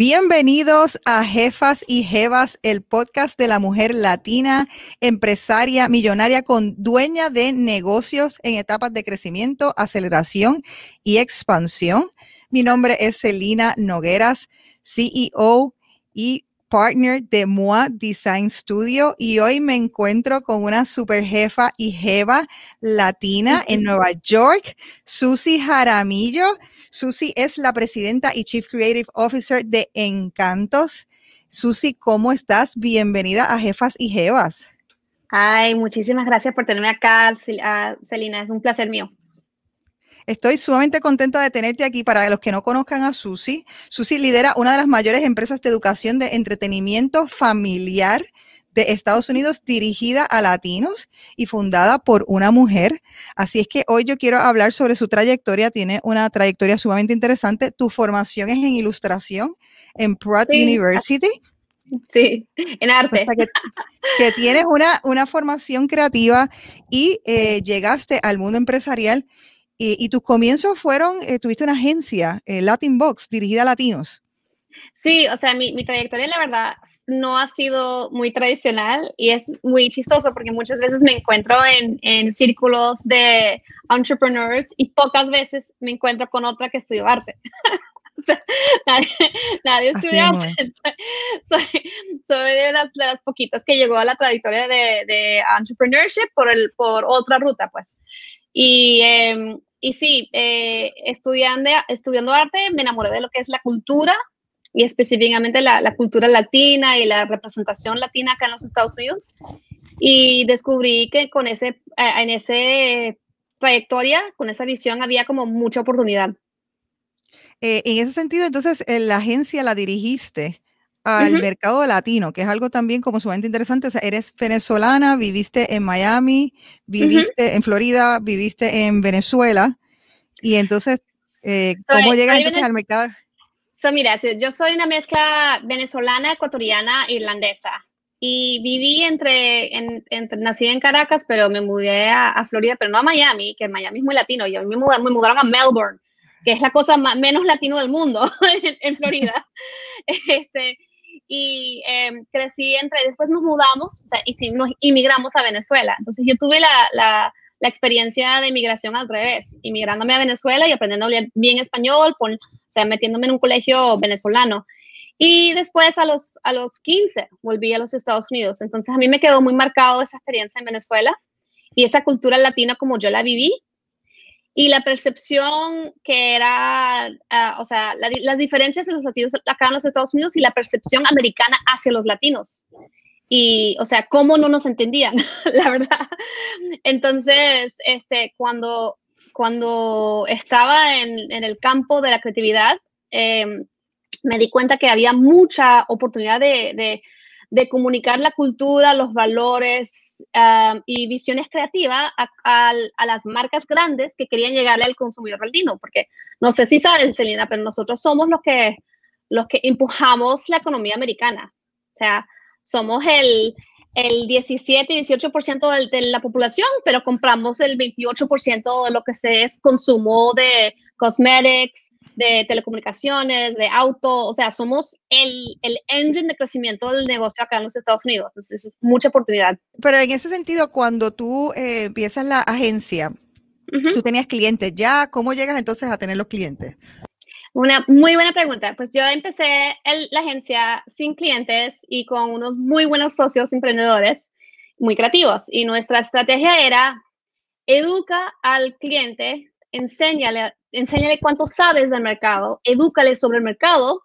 Bienvenidos a Jefas y Jevas, el podcast de la mujer latina, empresaria, millonaria con dueña de negocios en etapas de crecimiento, aceleración y expansión. Mi nombre es Celina Nogueras, CEO y partner de MOA Design Studio y hoy me encuentro con una super jefa y jeva latina en Nueva York, Susi Jaramillo. Susi es la presidenta y Chief Creative Officer de Encantos. Susi, ¿cómo estás? Bienvenida a Jefas y Jevas. Ay, muchísimas gracias por tenerme acá, Celina. Es un placer mío. Estoy sumamente contenta de tenerte aquí. Para los que no conozcan a Susi, Susi lidera una de las mayores empresas de educación de entretenimiento familiar de Estados Unidos dirigida a latinos y fundada por una mujer. Así es que hoy yo quiero hablar sobre su trayectoria. Tiene una trayectoria sumamente interesante. Tu formación es en ilustración en Pratt University. Sí, en arte. que, tienes una, una formación creativa y eh, llegaste al mundo empresarial y, tus comienzos fueron, eh, tuviste una agencia, eh, Latin Box, dirigida a latinos. Sí, o sea, mi, mi, trayectoria, la verdad, no ha sido muy tradicional y es muy chistoso porque muchas veces me encuentro en, en círculos de entrepreneurs y pocas veces me encuentro con otra que estudió arte. o sea, nadie, nadie estudia arte. Soy, soy, de, las, de las poquitas que llegó a la trayectoria de, de entrepreneurship por, el, por otra ruta, pues. Y, em, y sí, eh, estudiando, estudiando arte me enamoré de lo que es la cultura y específicamente la, la, cultura latina y la representación latina acá en los Estados Unidos. Y descubrí que con ese, eh, en ese trayectoria, con esa visión, había como mucha oportunidad. Eh, en ese sentido, entonces, la agencia la dirigiste al mercado latino, que es algo también como sumamente interesante. O sea, eres venezolana, viviste en Miami, viviste en Florida, viviste en Venezuela. Y entonces, eh, ¿cómo llegas entonces al mercado? So, mira, yo soy una mezcla venezolana, ecuatoriana, irlandesa. Y viví entre, nací en Caracas, pero me mudé a, Florida, pero no a Miami, que Miami es muy latino. Yo me, mudé, me mudaron a Melbourne, que es la cosa menos latino del mundo en, Florida. este, y em, crecí entre, después nos mudamos, o sea, y sí, nos inmigramos a Venezuela. Entonces yo tuve la, la experiencia de inmigración al revés, inmigrándome a Venezuela y aprendiendo bien español, o sea, metiéndome en un colegio venezolano. Y después a los, a los 15 volví a los Estados Unidos. Entonces a mí me quedó muy marcado esa experiencia en Venezuela y esa cultura latina como yo la viví y la percepción que era, ah, o sea, las diferencias en los latinos acá en los Estados Unidos y la percepción americana hacia los latinos. Y, o sea, cómo no nos entendían, la verdad. Entonces, este, cuando, cuando estaba en, en el campo de la creatividad, em, me di cuenta que había mucha oportunidad de, de de comunicar la cultura, los valores ah, y visiones creativas a, las marcas grandes que querían llegarle al consumidor latino, porque no sé si saben, Celina, pero nosotros somos los que, los que empujamos la economía americana. O sea, somos el, el 17 y 18% de, de la población, pero compramos el 28% de lo que se es consumo de cosmetics, de telecomunicaciones, de auto, o sea, somos el, el engine de crecimiento del negocio acá en los Estados Unidos. Entonces, es mucha oportunidad. Pero en ese sentido, cuando tú eh, empiezas la agencia, tú tenías clientes ya, ¿cómo llegas entonces a tener los clientes? Una muy buena pregunta. Pues yo empecé la agencia sin clientes y con unos muy buenos socios emprendedores, muy creativos. Y nuestra estrategia era educa al cliente, enséñale enséñale cuánto sabes del mercado, edúcale sobre el mercado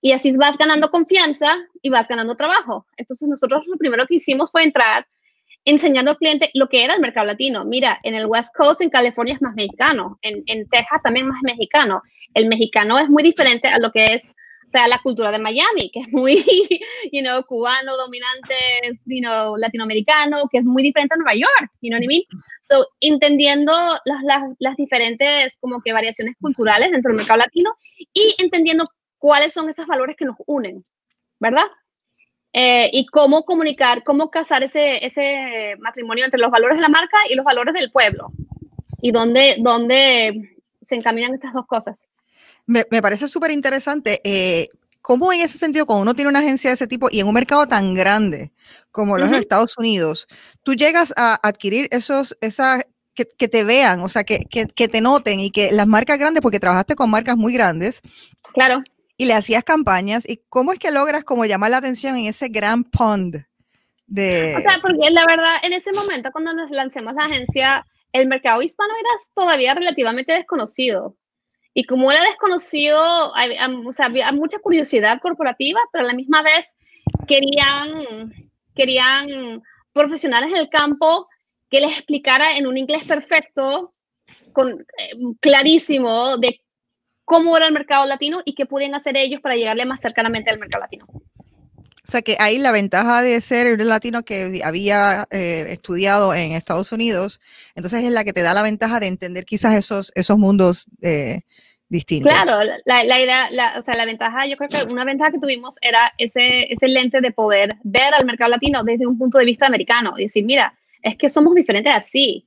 y así vas ganando confianza y vas ganando trabajo. Entonces nosotros lo primero que hicimos fue entrar enseñando al cliente lo que era el mercado latino. Mira, en el West Coast, en California es más mexicano, en, en Texas también más mexicano. El mexicano es muy diferente a lo que es o sea, la cultura de Miami, que es muy, you know, cubano, dominante, you know, latinoamericano, que es muy diferente a Nueva York, you know what I mean? So, entendiendo las, las, las diferentes como que variaciones culturales dentro del mercado latino y entendiendo cuáles son esos valores que nos unen, ¿verdad? Eh, y cómo comunicar, cómo casar ese, ese matrimonio entre los valores de la marca y los valores del pueblo. Y dónde, dónde se encaminan esas dos cosas. Me, parece súper interesante. Eh, ¿cómo en ese sentido, cuando uno tiene una agencia de ese tipo y en un mercado tan grande como los Estados Unidos, tú llegas a adquirir esos, esas, que, te vean, o sea, que, que, te noten y que las marcas grandes, porque trabajaste con marcas muy grandes. Claro. Y le hacías campañas. ¿Y cómo es que logras como llamar la atención en ese gran pond de... O sea, porque la verdad, en ese momento cuando nos lancemos la agencia, el mercado hispano era todavía relativamente desconocido. Y como era desconocido, hay, o sea, había mucha curiosidad corporativa, pero a la misma vez querían, querían profesionales en el campo que les explicara en un inglés perfecto, con, eh, clarísimo, de cómo era el mercado latino y qué podían hacer ellos para llegarle más cercanamente al mercado latino. O sea que ahí la ventaja de ser un latino que había eh, estudiado en Estados Unidos, entonces es la que te da la ventaja de entender quizás esos, esos mundos eh, distintos. Claro, la, la idea, la, o sea, la ventaja, yo creo que una ventaja que tuvimos era ese, ese lente de poder ver al mercado latino desde un punto de vista americano y decir, mira, es que somos diferentes así.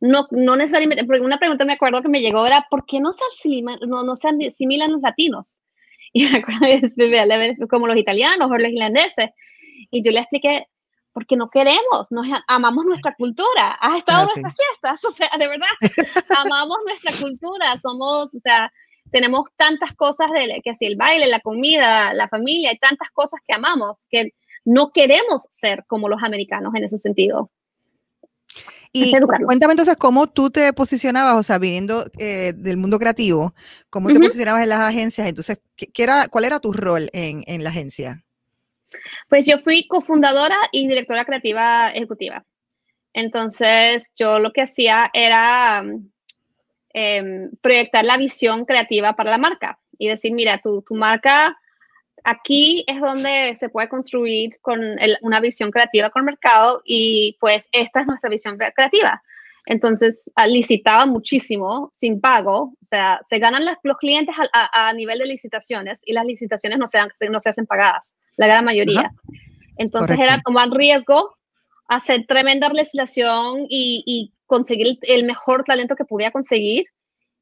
No, no necesariamente, porque una pregunta me acuerdo que me llegó era, ¿por qué no se asimilan, no, no se asimilan los latinos? Y me acuerdo como los italianos o los irlandeses. Y yo le expliqué, porque no queremos, nos amamos nuestra cultura. Has estado en estas fiestas, o sea, de verdad, amamos nuestra cultura, somos, o sea, tenemos tantas cosas de que si el baile, la comida, la familia, hay tantas cosas que amamos que no queremos ser como los americanos en ese sentido. Y cuéntame entonces cómo tú te posicionabas, o sea, viniendo eh, del mundo creativo, cómo te posicionabas en las agencias. Entonces, ¿qué, era, ¿cuál era tu rol en, en, la agencia? Pues yo fui cofundadora y directora creativa ejecutiva. Entonces, yo lo que hacía era em, proyectar la visión creativa para la marca y decir, mira, tu, tu marca aquí es donde se puede construir con una visión creativa con el mercado y pues esta es nuestra visión creativa. Entonces, ah, licitaba muchísimo sin pago, o sea, se ganan los clientes a, nivel de licitaciones y las licitaciones no se, no se hacen pagadas, la gran mayoría. Entonces, era era un riesgo hacer tremenda legislación y, y conseguir el mejor talento que podía conseguir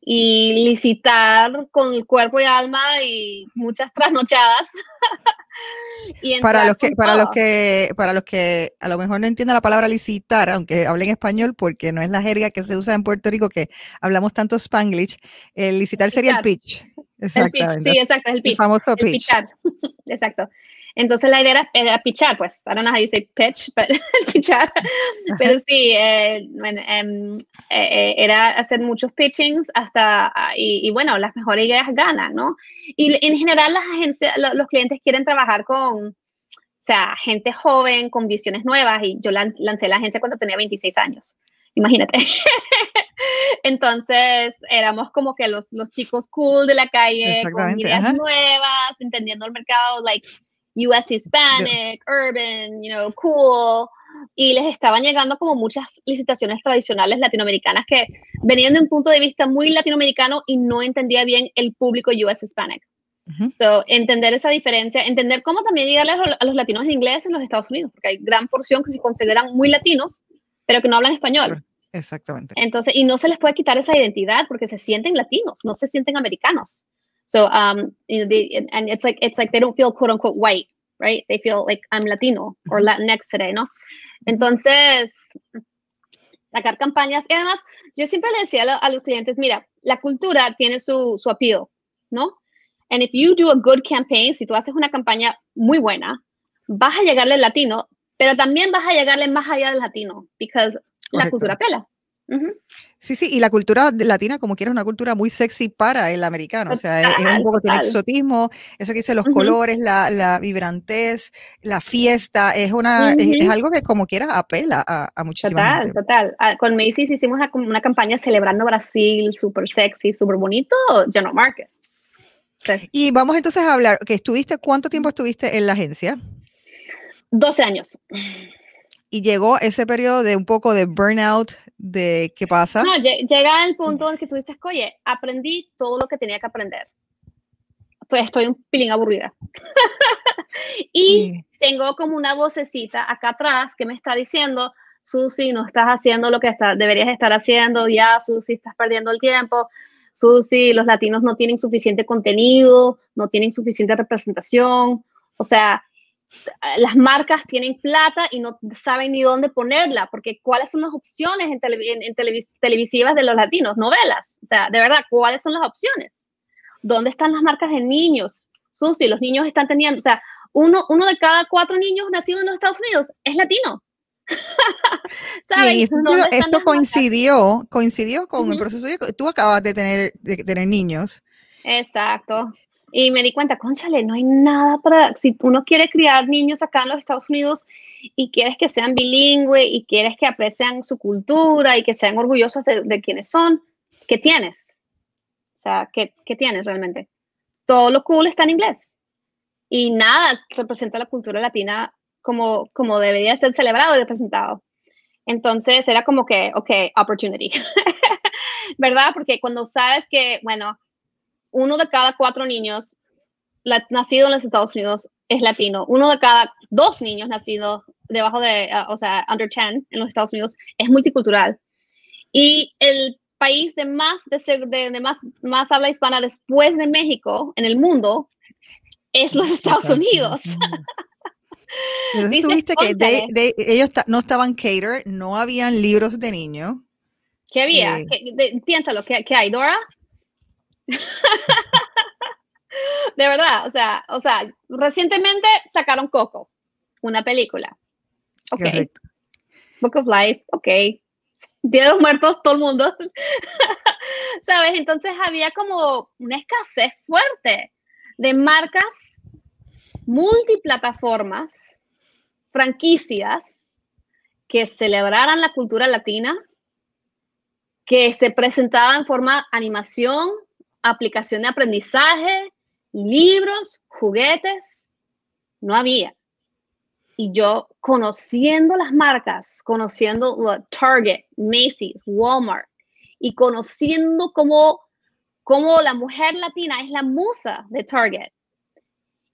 y licitar con el cuerpo y alma y muchas trasnochadas. para los que para los que para los que a lo mejor no entienden la palabra licitar, aunque hablen español porque no es la jerga que se usa en Puerto Rico que hablamos tanto spanglish, el licitar sería el pitch. Exactamente. sí, exacto, el pitch. El famoso pitch. Exacto. Entonentonces la idea era, pichar, pues, I don't know how you say pitch, pero pichar. Pero sí, eh, em, eh, eh, era hacer muchos pitchings hasta, ah, y, bueno, las mejores ideas ganan, ¿no? Y en general las agencias, los clientes quieren trabajar con, o sea, gente joven, con visiones nuevas, y yo lancé la agencia cuando tenía 26 años. Imagínate. Entonces, éramos como que los, los chicos cool de la calle, con ideas nuevas, entendiendo el mercado, like, US Hispanic, urban, you know, cool. Y les estaban llegando como muchas licitaciones tradicionales latinoamericanas que venían de un punto de vista muy latinoamericano y no entendía bien el público US Hispanic. So, entender esa diferencia, entender cómo también llegarle a los latinos de inglés en los Estados Unidos, porque hay gran porción que se consideran muy latinos, pero que no hablan español. Exactamente. Entonces, y no se les puede quitar esa identidad porque se sienten latinos, no se sienten americanos. So, um, you know, they, and it's like it's like they don't feel quote unquote white, right? They feel like I'm Latino or Latinx today, ¿no? Entonces, sacar campañas. Y además, yo siempre le decía a, los clientes, mira, la cultura tiene su, su appeal, ¿no? And if you do a good campaign, si tú haces una campaña muy buena, vas a llegarle al latino, pero también vas a llegarle más allá del latino, because la cultura pela. Sí, sí, y la cultura latina, como quieras, es una cultura muy sexy para el americano. o sea, es, un poco de exotismo, eso que dice los colores, la, la, vibrantez, la fiesta, es una es, algo que como quieras apela a, a muchísima total, Total, ah, Con Macy's hicimos una, campaña celebrando Brasil, súper sexy, súper bonito, General Market. Y vamos entonces a hablar, que estuviste, ¿cuánto tiempo estuviste en la agencia? 12 años y llegó ese periodo de un poco de burnout, de qué pasa. No, llega el punto en que tú dices, oye, aprendí todo lo que tenía que aprender. Entonces estoy un pilín aburrida. y tengo como una vocecita acá atrás que me está diciendo, Susi, no estás haciendo lo que está, deberías estar haciendo, ya, Susi, estás perdiendo el tiempo. Susi, los latinos no tienen suficiente contenido, no tienen suficiente representación. O sea, las marcas tienen plata y no saben ni dónde ponerla, porque ¿cuáles son las opciones en, televisivas de los latinos? Novelas. O sea, de verdad, ¿cuáles son las opciones? ¿Dónde están las marcas de niños? Susi, los niños están teniendo, o sea, uno, uno de cada cuatro niños nacidos en los Estados Unidos es latino. ¿Sabes? esto coincidió, coincidió con el proceso de tú acabas de tener, de tener niños. Exacto. Y me di cuenta, conchale, no hay nada para, si uno quiere criar niños acá en los Estados Unidos y quieres que sean bilingües y quieres que aprecien su cultura y que sean orgullosos de, de quienes son, ¿qué tienes? O sea, ¿qué, ¿qué tienes realmente? Todo lo cool está en inglés. Y nada representa la cultura latina como, como debería ser celebrado y representado. Entonces era como que, ok, opportunity, ¿verdad? Porque cuando sabes que, bueno, uno de cada cuatro niños nacido en los Estados Unidos es latino, uno de cada dos niños nacidos debajo de, ah, o sea, under 10 en los Estados Unidos es multicultural. Y el país de más, de, de más, más habla hispana después de México en el mundo es los Estados Unidos. Entonces tuviste que ellos no estaban cater, no habían libros de niños. ¿Qué había? Eh, piénsalo, ¿qué, ¿qué, hay, Dora? de verdad, o sea, o sea, recientemente sacaron Coco, una película. Ok. Book of Life, ok. Día de los Muertos, todo el mundo. ¿Sabes? Entonces había como una escasez fuerte de marcas multiplataformas, franquicias que celebraran la cultura latina, que se presentaban en forma animación, aplicación de aprendizaje, libros, juguetes, no había. Y yo conociendo las marcas, conociendo Target, Macy's, Walmart, y conociendo cómo, cómo la mujer latina es la musa de Target,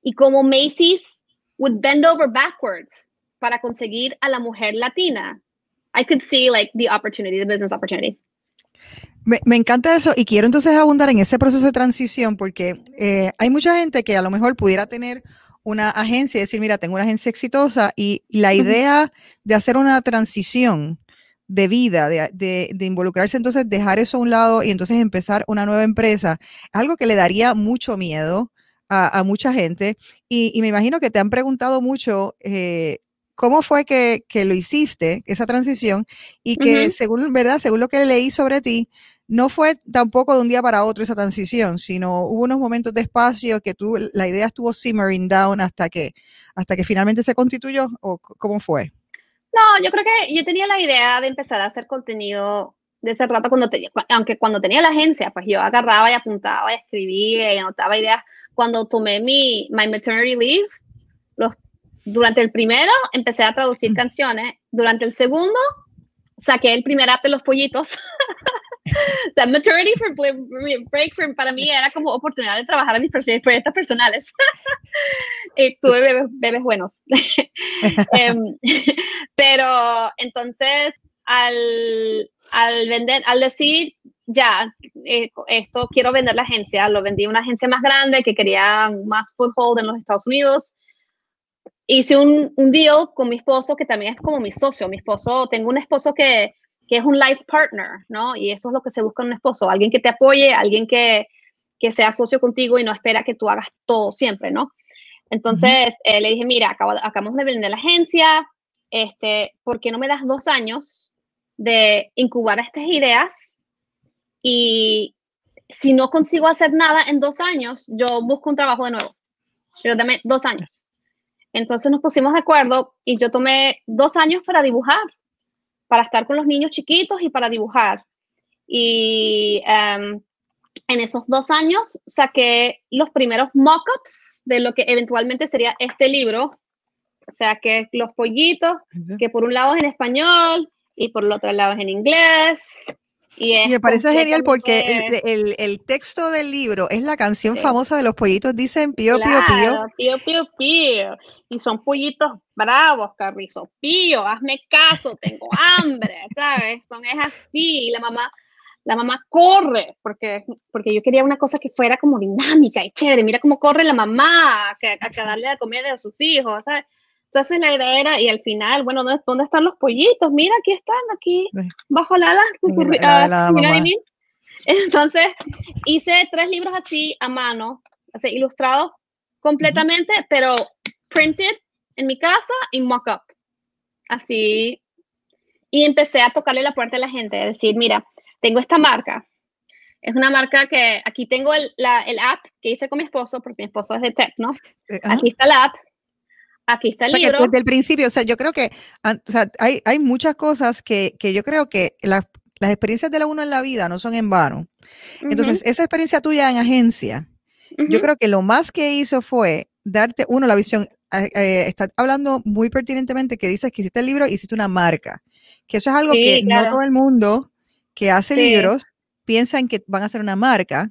y como Macy's would bend over backwards para conseguir a la mujer latina, I could see like the opportunity, the business opportunity. Me, encanta eso y quiero entonces abundar en ese proceso de transición porque eh, hay mucha gente que a lo mejor pudiera tener una agencia y decir, mira, tengo una agencia exitosa y la idea de hacer una transición de vida, de, de, de, involucrarse, entonces dejar eso a un lado y entonces empezar una nueva empresa, algo que le daría mucho miedo a, mucha gente. Y, me imagino que te han preguntado mucho eh, cómo fue que, lo hiciste, esa transición, y que según, ¿verdad? Según lo que leí sobre ti, no fue tampoco de un día para otro esa transición, sino hubo unos momentos de espacio que tú, la idea estuvo simmering down hasta que, hasta que finalmente se constituyó, o cómo fue? No, yo creo que yo tenía la idea de empezar a hacer contenido de ese rato cuando aunque cuando tenía la agencia, pues yo agarraba y apuntaba y escribía y anotaba ideas. Cuando tomé mi my maternity leave, los, durante el primero empecé a traducir canciones, durante el segundo saqué el primer app de los pollitos. o sea, maternity for break for, para mí era como oportunidad de trabajar en mis proyectos personales. y tuve bebés, bebés buenos. um, pero entonces, al, al vender, al decir, ya, eh, esto quiero vender la agencia, lo vendí a una agencia más grande que quería más foothold en los Estados Unidos. Hice un, un deal con mi esposo, que también es como mi socio. Mi esposo, tengo un esposo que, que es un life partner, ¿no? Y eso es lo que se busca en un esposo, alguien que te apoye, alguien que, que sea socio contigo y no espera que tú hagas todo siempre, ¿no? Entonces eh, le dije, mira, acabamos de vender la agencia, este, ¿por qué no me das dos años de incubar estas ideas y si no consigo hacer nada en dos años, yo busco un trabajo de nuevo. Pero dame dos años. Entonces nos pusimos de acuerdo y yo tomé dos años para dibujar, para estar con los niños chiquitos y para dibujar. Y em, en esos dos años saqué los primeros mock-ups de lo que eventualmente sería este libro. O sea, que los pollitos, que por un lado es en español, y por el otro lado es en inglés. Y, me parece genial porque el, el, texto del libro es la canción famosa de los pollitos, dicen pío, pío, pío. Pío, pío, pío. Y son pollitos bravos, Carrizo. Pío, hazme caso, tengo hambre, ¿sabes? Son es así. Y la mamá, la mamá corre, porque, porque yo quería una cosa que fuera como dinámica y chévere. Mira cómo corre la mamá a, a, darle a comer a sus hijos, ¿sabes? Entonces la idea era, y al final, bueno, ¿dónde, están los pollitos? Mira, aquí están, aquí, bajo la ala. Entonces, hice tres libros así a mano, así, ilustrados completamente, pero printed en mi casa y mock-up. Así. Y empecé a tocarle la puerta a la gente, a decir, mira, tengo esta marca. Es una marca que aquí tengo el, la, el app que hice con mi esposo, porque mi esposo es de tech, ¿no? Eh, aquí está el app. Aquí está el libro. desde el principio, o sea, yo creo que o sea, hay, hay muchas cosas que, que yo creo que las, las experiencias de la uno en la vida no son en vano. Entonces, esa experiencia tuya en agencia, yo creo que lo más que hizo fue darte, uno, la visión. Eh, eh, está hablando muy pertinentemente que dices que hiciste el libro y hiciste una marca, que eso es algo que no todo el mundo que hace libros piensa en que van a ser una marca.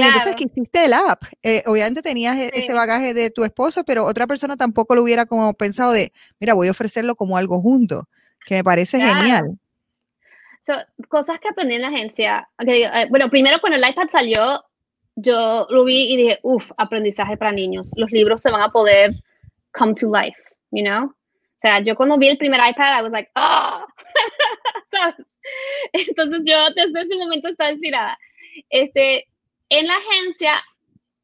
Y entonces que hiciste el app. Eh, obviamente tenías e, ese bagaje de tu esposo, pero otra persona tampoco lo hubiera como pensado de, mira, voy a ofrecerlo como algo junto, que me parece genial. cosas que aprendí en la agencia. bueno, primero cuando el iPad salió, yo lo vi y dije, uff, aprendizaje para niños. Los libros se van a poder come to life, you know? O sea, yo cuando vi el primer iPad, I was like, oh, Entonces yo desde ese momento estaba inspirada. Este, en la agencia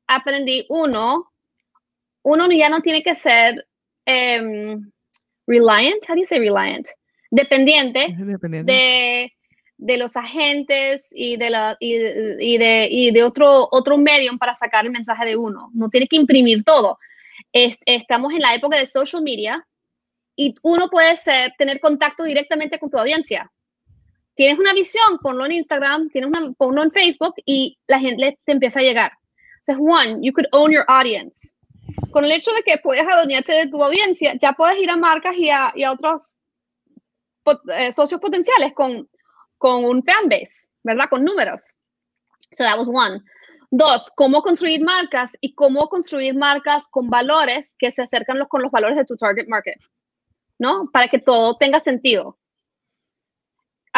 aprendí uno, uno ya no tiene que ser um, reliant, how do you say reliant? Dependiente, Dependiente. de de los agentes y de, la, y, de, y de otro, otro medio para sacar el mensaje de uno. No tiene que imprimir todo. estamos en la época de social media y uno puede ser, tener contacto directamente con tu audiencia. Tienes una visión, ponlo en Instagram, tienes una, ponlo en Facebook y la gente te empieza a llegar. Entonces, one, you could own your audience. Con el hecho de que puedes adueñarte de tu audiencia, ya puedes ir a marcas y a, otros eh, socios potenciales con con un fanbase, ¿verdad? Con números. So that was one. Dos, cómo construir marcas y cómo construir marcas con valores que se acercan con los valores de tu target market, ¿no? Para que todo tenga sentido.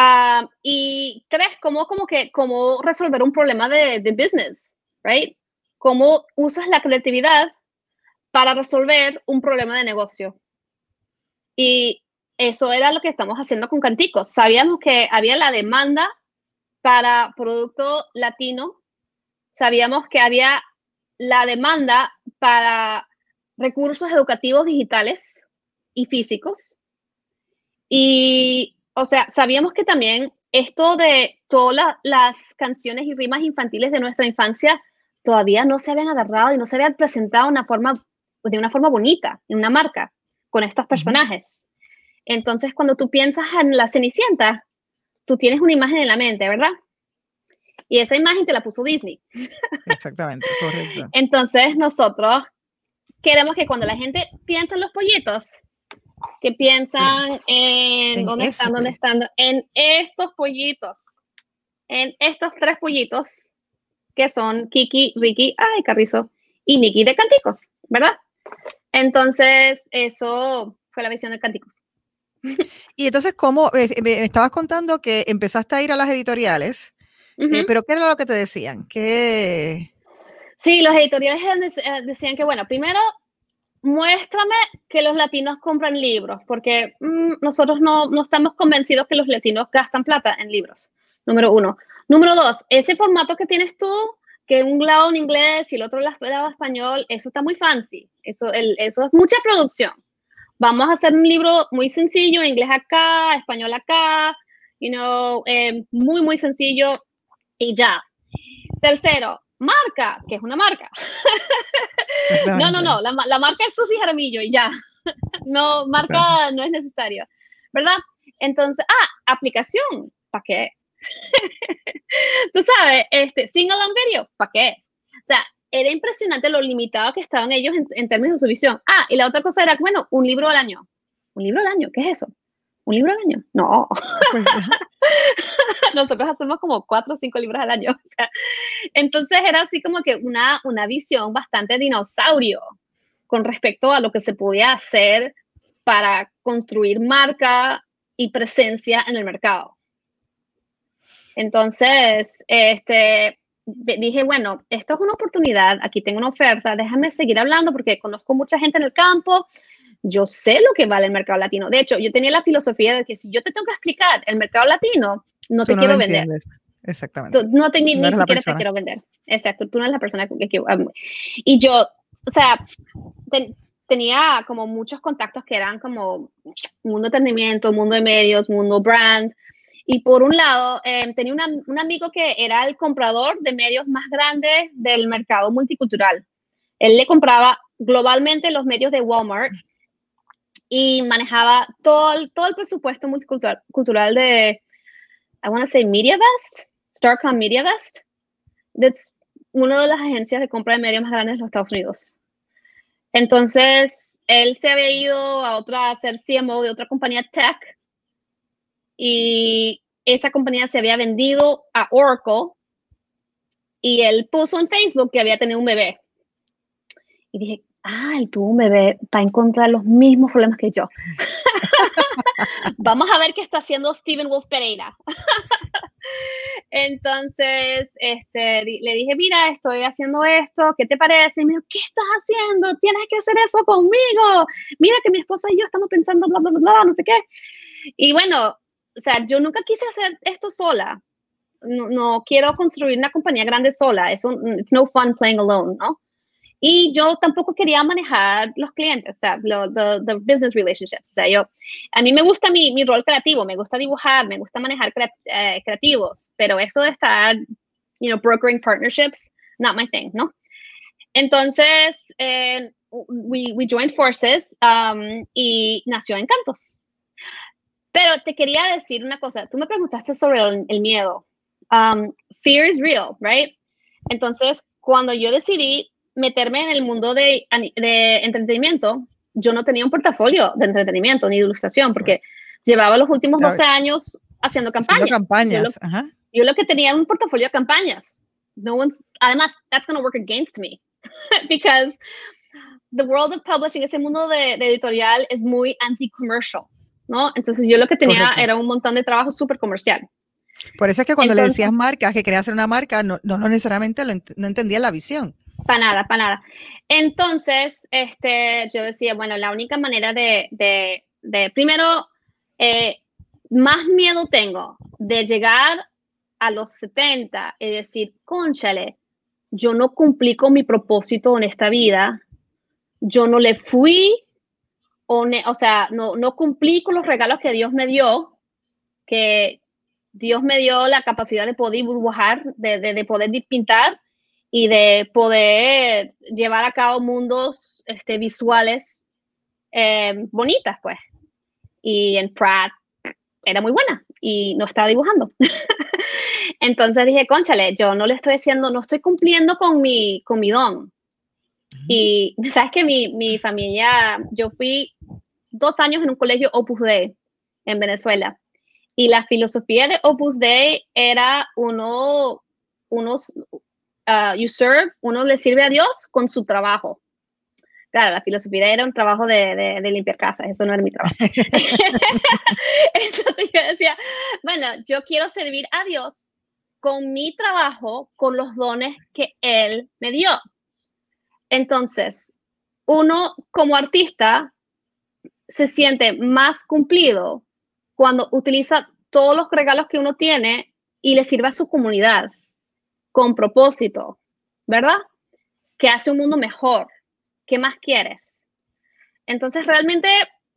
Ah, y tres, cómo, como que, cómo resolver un problema de, de business, right? Cómo usas la creatividad para resolver un problema de negocio. Y eso era lo que estamos haciendo con Canticos. Sabíamos que había la demanda para producto latino, sabíamos que había la demanda para recursos educativos digitales y físicos. Y, o sea, sabíamos que también esto de todas las canciones y rimas infantiles de nuestra infancia todavía no se habían agarrado y no se habían presentado de una forma, de una forma bonita, en una marca, con estos personajes. Entonces, cuando tú piensas en la Cenicienta, tú tienes una imagen en la mente, ¿verdad? Y esa imagen te la puso Disney. Exactamente, correcto. Entonces, nosotros queremos que cuando la gente piensa en los pollitos, que piensan en, dónde están, dónde están, en estos pollitos, en estos tres pollitos, que son Kiki, Ricky, ay, Carrizo, y Nicky de Canticos, ¿verdad? Entonces, eso fue la visión de Canticos. Y entonces, ¿cómo? Eh, me estabas contando que empezaste a ir a las editoriales, eh, pero ¿qué era lo que te decían? ¿Qué... Sí, los editoriales eh, decían que, bueno, primero, muéstrame que los latinos compran libros, porque mm, nosotros no, no, estamos convencidos que los latinos gastan plata en libros, número uno. Número dos, ese formato que tienes tú, que un lado en inglés y el otro lado español, eso está muy fancy, eso, es mucha producción vamos a hacer un libro muy sencillo, inglés acá, español acá, you know, eh, muy, muy sencillo y ya. Tercero, marca, que es una marca. no, no, no, la, marca es Susi Jaramillo y ya. no, marca no es necesario, ¿verdad? Entonces, ah, aplicación, ¿para qué? Tú sabes, este, single on video, ¿para qué? O sea, era impresionante lo limitado que estaban ellos en, términos de su visión. Ah, y la otra cosa era, bueno, un libro al año. ¿Un libro al año? ¿Qué es eso? ¿Un libro al año? No. Pues, Nosotros hacemos como cuatro o cinco libros al año. entonces era así como que una, una visión bastante dinosaurio con respecto a lo que se podía hacer para construir marca y presencia en el mercado. Entonces, este, dije, bueno, esto es una oportunidad, aquí tengo una oferta, déjame seguir hablando porque conozco mucha gente en el campo, yo sé lo que vale el mercado latino. De hecho, yo tenía la filosofía de que si yo te tengo que explicar el mercado latino, no te quiero vender. Exactamente. no te, ni, siquiera te quiero vender. Exacto, tú no eres la persona que... que y yo, o sea, tenía como muchos contactos que eran como mundo de entendimiento, mundo de medios, mundo brand. Y por un lado, em, tenía un amigo que era el comprador de medios más grandes del mercado multicultural. Él le compraba globalmente los medios de Walmart y manejaba todo el, todo el presupuesto multicultural cultural de, I want to say MediaVest, Starcom MediaVest. That's una de las agencias de compra de medios más grandes de los Estados Unidos. Entonces, él se había ido a otra, a ser CMO de otra compañía tech y esa compañía se había vendido a Oracle y él puso en Facebook que había tenido un bebé. Y dije, ay, tuvo un bebé, para encontrar los mismos problemas que yo. Vamos a ver qué está haciendo Steven Wolf Pereira. Entonces, este, le dije, mira, estoy haciendo esto, ¿qué te parece? Y me dijo, ¿qué estás haciendo? Tienes que hacer eso conmigo. Mira que mi esposa y yo estamos pensando, bla, bla, bla, bla, no sé qué. Y bueno, o sea, yo nunca quise hacer esto sola. No, no quiero construir una compañía grande sola. Es un, it's no fun playing alone, ¿no? Y yo tampoco quería manejar los clientes, o sea, los business relationships. O sea, yo, a mí me gusta mi, mi rol creativo, me gusta dibujar, me gusta manejar eh, creativos, pero eso de estar, you know, brokering partnerships, not my thing, ¿no? Entonces, eh, we, we joined forces um, y nació Encantos. Pero te quería decir una cosa, tú me preguntaste sobre el, miedo. Um, fear is real, right? Entonces, cuando yo decidí meterme en el mundo de, de, entretenimiento, yo no tenía un portafolio de entretenimiento ni de ilustración, porque llevaba los últimos 12 años haciendo campañas. campañas. Yo, lo, que tenía era un portafolio de campañas. No one's, además, that's going to work against me, because the world of publishing, ese mundo de, editorial es muy anti-commercial, ¿no? Entonces yo lo que tenía era un montón de trabajo súper comercial. Por eso es que cuando le decías marca, que quería hacer una marca, no, no, necesariamente no entendía la visión. Para nada, para nada. Entonces, este, yo decía, bueno, la única manera de, de, de primero, eh, más miedo tengo de llegar a los 70 y decir, conchale, yo no cumplí con mi propósito en esta vida, yo no le fui, o, o sea, no, no cumplí con los regalos que Dios me dio, que Dios me dio la capacidad de poder dibujar, de, de, de poder pintar, y de poder llevar a cabo mundos este, visuales eh, bonitas, pues. Y en Pratt era muy buena y no estaba dibujando. Entonces dije, conchale, yo no le estoy haciendo, no estoy cumpliendo con mi, con mi don. Y sabes que mi, mi familia, yo fui dos años en un colegio Opus Dei en Venezuela. Y la filosofía de Opus Dei era uno, unos, Uh, you serve, uno le sirve a Dios con su trabajo. Claro, la filosofía era un trabajo de, de, limpiar casas, eso no era mi trabajo. Entonces yo decía, bueno, yo quiero servir a Dios con mi trabajo, con los dones que Él me dio. Entonces, uno como artista se siente más cumplido cuando utiliza todos los regalos que uno tiene y le sirve a su comunidad con propósito, ¿verdad? Que hace un mundo mejor. ¿Qué más quieres? Entonces, realmente,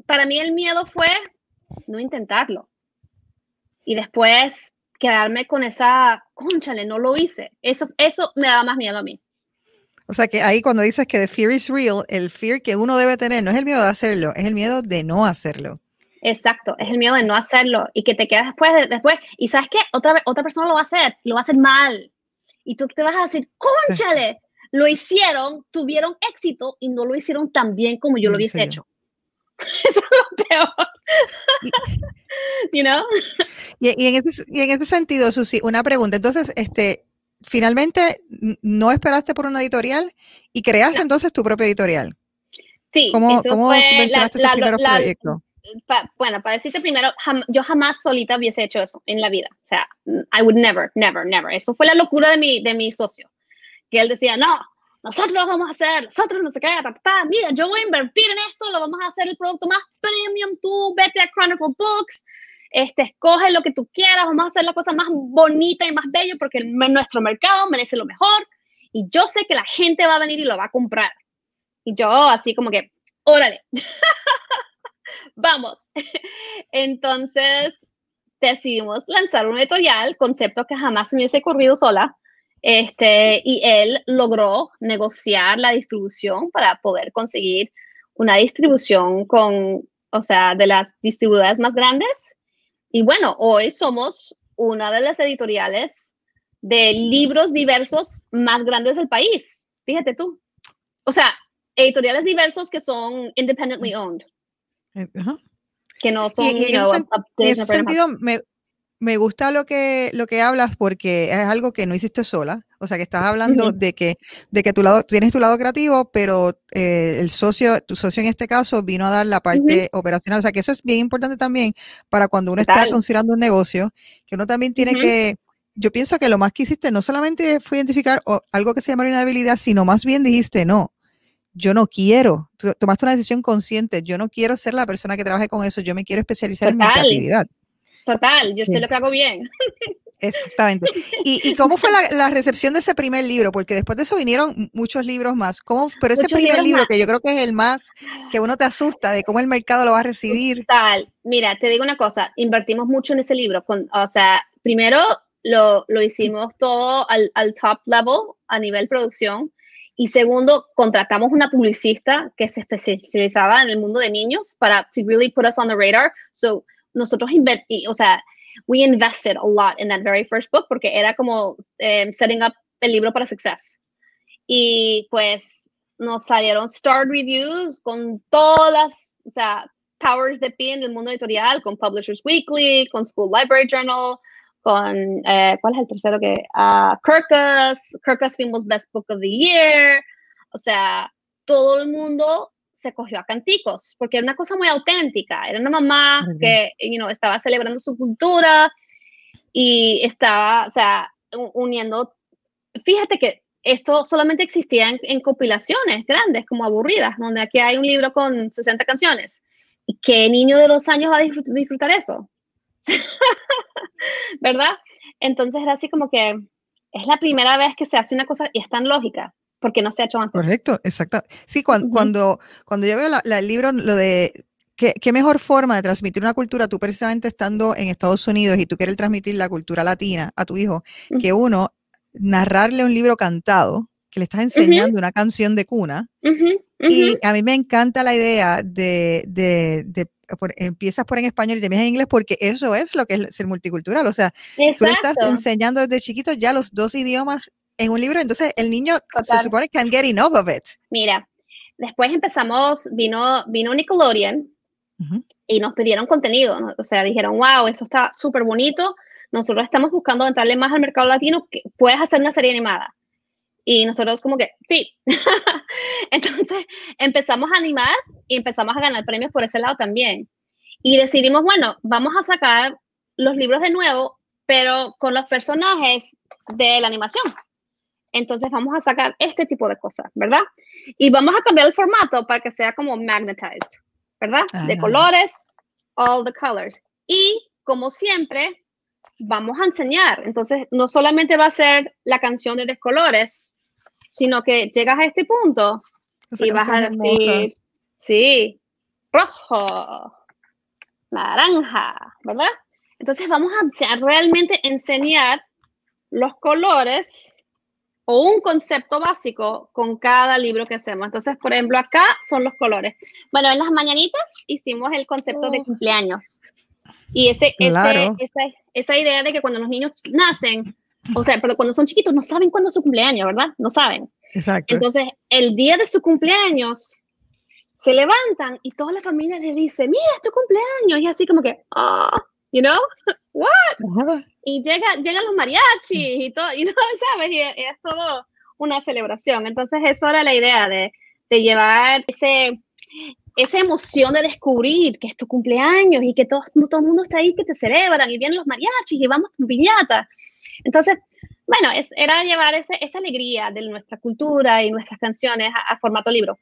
para mí el miedo fue no intentarlo. Y después quedarme con esa, conchale, no lo hice. Eso, eso me daba más miedo a mí. O sea que ahí cuando dices que the fear is real, el fear que uno debe tener no es el miedo de hacerlo, es el miedo de no hacerlo. Exacto, es el miedo de no hacerlo y que te quedas después, después y sabes qué, otra, otra persona lo va a hacer, lo va a hacer mal, y tú te vas a decir, conchale, lo hicieron, tuvieron éxito y no lo hicieron tan bien como yo lo hubiese hecho. Eso es lo peor. you know? Y, en ese, y en ese sentido, Susi, una pregunta. Entonces, este, finalmente no esperaste por una editorial y creaste entonces tu propia editorial. Sí, ¿Cómo, ¿cómo mencionaste la, primeros proyectos? Bueno, para decirte primero, yo jamás solita hubiese hecho eso en la vida. O sea, I would never, never, never. Eso fue la locura de mi, de mi socio. Que él decía, no, nosotros lo vamos a hacer, nosotros no sé qué, mira, yo voy a invertir en esto, lo vamos a hacer el producto más premium, tú vete a Chronicle Books, este, escoge lo que tú quieras, vamos a hacer la cosa más bonita y más bella porque nuestro mercado merece lo mejor y yo sé que la gente va a venir y lo va a comprar. Y yo así como que, órale, vamos. Entonces decidimos lanzar un editorial, concepto que jamás me hubiese corrido sola, este, y él logró negociar la distribución para poder conseguir una distribución con, o sea, de las distribuidoras más grandes. Y bueno, hoy somos una de las editoriales de libros diversos más grandes del país. Fíjate tú. O sea, editoriales diversos que son independently owned. Eh, que no son, y, en, ese sentido, me, me gusta lo que, lo que hablas porque es algo que no hiciste sola. O sea, que estás hablando de que, de que tu lado, tienes tu lado creativo, pero eh, el socio, tu socio en este caso, vino a dar la parte operacional. O sea, que eso es bien importante también para cuando uno está considerando un negocio, que uno también tiene que, yo pienso que lo más que hiciste no solamente fue identificar algo que se llama una habilidad, sino más bien dijiste, no, yo no quiero, tomaste una decisión consciente, yo no quiero ser la persona que trabaje con eso, yo me quiero especializar en mi creatividad. Total, yo sé lo que hago bien. Exactamente. ¿Y, cómo fue la, recepción de ese primer libro? Porque después de eso vinieron muchos libros más. ¿Cómo, pero ese primer libro, que yo creo que es el más que uno te asusta de cómo el mercado lo va a recibir. Total. Mira, te digo una cosa, invertimos mucho en ese libro. o sea, primero lo, lo hicimos todo al, al, top level a nivel producción. Y segundo, contratamos una publicista que se especializaba en el mundo de niños para to really put us on the radar. So, nosotros, o sea, we invested a lot in that very first book porque era como um, setting up el libro para success. Y pues nos salieron star reviews con todas las, o sea, powers de pie en el mundo editorial, con Publishers Weekly, con School Library Journal, con, eh, ¿cuál es el tercero que? Uh, Kirkus, Kirkus Famous Best Book of the Year. O sea, todo el mundo se cogió a canticos, porque era una cosa muy auténtica, era una mamá que, you know, estaba celebrando su cultura y estaba, o sea, uniendo, fíjate que esto solamente existía en, compilaciones grandes, como aburridas, donde aquí hay un libro con 60 canciones. ¿Y qué niño de dos años va a disfrutar eso? ¿Verdad? Entonces era así como que es la primera vez que se hace una cosa y es tan lógica porque no se ha hecho antes. Correcto, exacto. Sí, cuando, cuando, cuando yo veo el libro, lo de ¿Qué, ¿Qué, mejor forma de transmitir una cultura, tú precisamente estando en Estados Unidos y tú quieres transmitir la cultura latina a tu hijo, que uno, narrarle un libro cantado, que le estás enseñando una canción de cuna, y a mí me encanta la idea de, de, de empiezas por en español y terminas en inglés porque eso es lo que es ser multicultural, o sea, tú le estás enseñando desde chiquito ya los dos idiomas en un libro, entonces el niño se supone que can get enough of it. Mira, después empezamos, vino, vino Nickelodeon y nos pidieron contenido, o sea, dijeron, wow, eso está súper bonito, nosotros estamos buscando entrarle más al mercado latino, puedes hacer una serie animada. Y nosotros como que, sí. Entonces empezamos a animar y empezamos a ganar premios por ese lado también. Y decidimos, bueno, vamos a sacar los libros de nuevo, pero con los personajes de la animación. Entonces vamos a sacar este tipo de cosas, ¿verdad? Y vamos a cambiar el formato para que sea como magnetized, ¿verdad? De colores, all the colors. Y como siempre, vamos a enseñar. Entonces, no solamente va a ser la canción de descolores, sino que llegas a este punto y vas a decir, sí, rojo, naranja, ¿verdad? Entonces vamos a realmente enseñar los colores o un concepto básico con cada libro que hacemos. Entonces, por ejemplo, acá son los colores. Bueno, en las mañanitas hicimos el concepto de cumpleaños. Y ese, esa, esa, idea de que cuando los niños nacen, o sea, pero cuando son chiquitos no saben cuándo es su cumpleaños, ¿verdad? No saben. Exacto. Entonces, el día de su cumpleaños, se levantan y toda la familia le dice, mira, es tu cumpleaños. Y así como que, ah, you know, what? y llega, llegan los mariachis y todo, y no sabes, y es, todo una celebración. Entonces, eso era la idea de, de llevar ese, esa emoción de descubrir que es tu cumpleaños y que todo, todo el mundo está ahí, que te celebran y vienen los mariachis y vamos con piñata. Entonces, bueno, es, era llevar ese, esa alegría de nuestra cultura y nuestras canciones a, formato libro.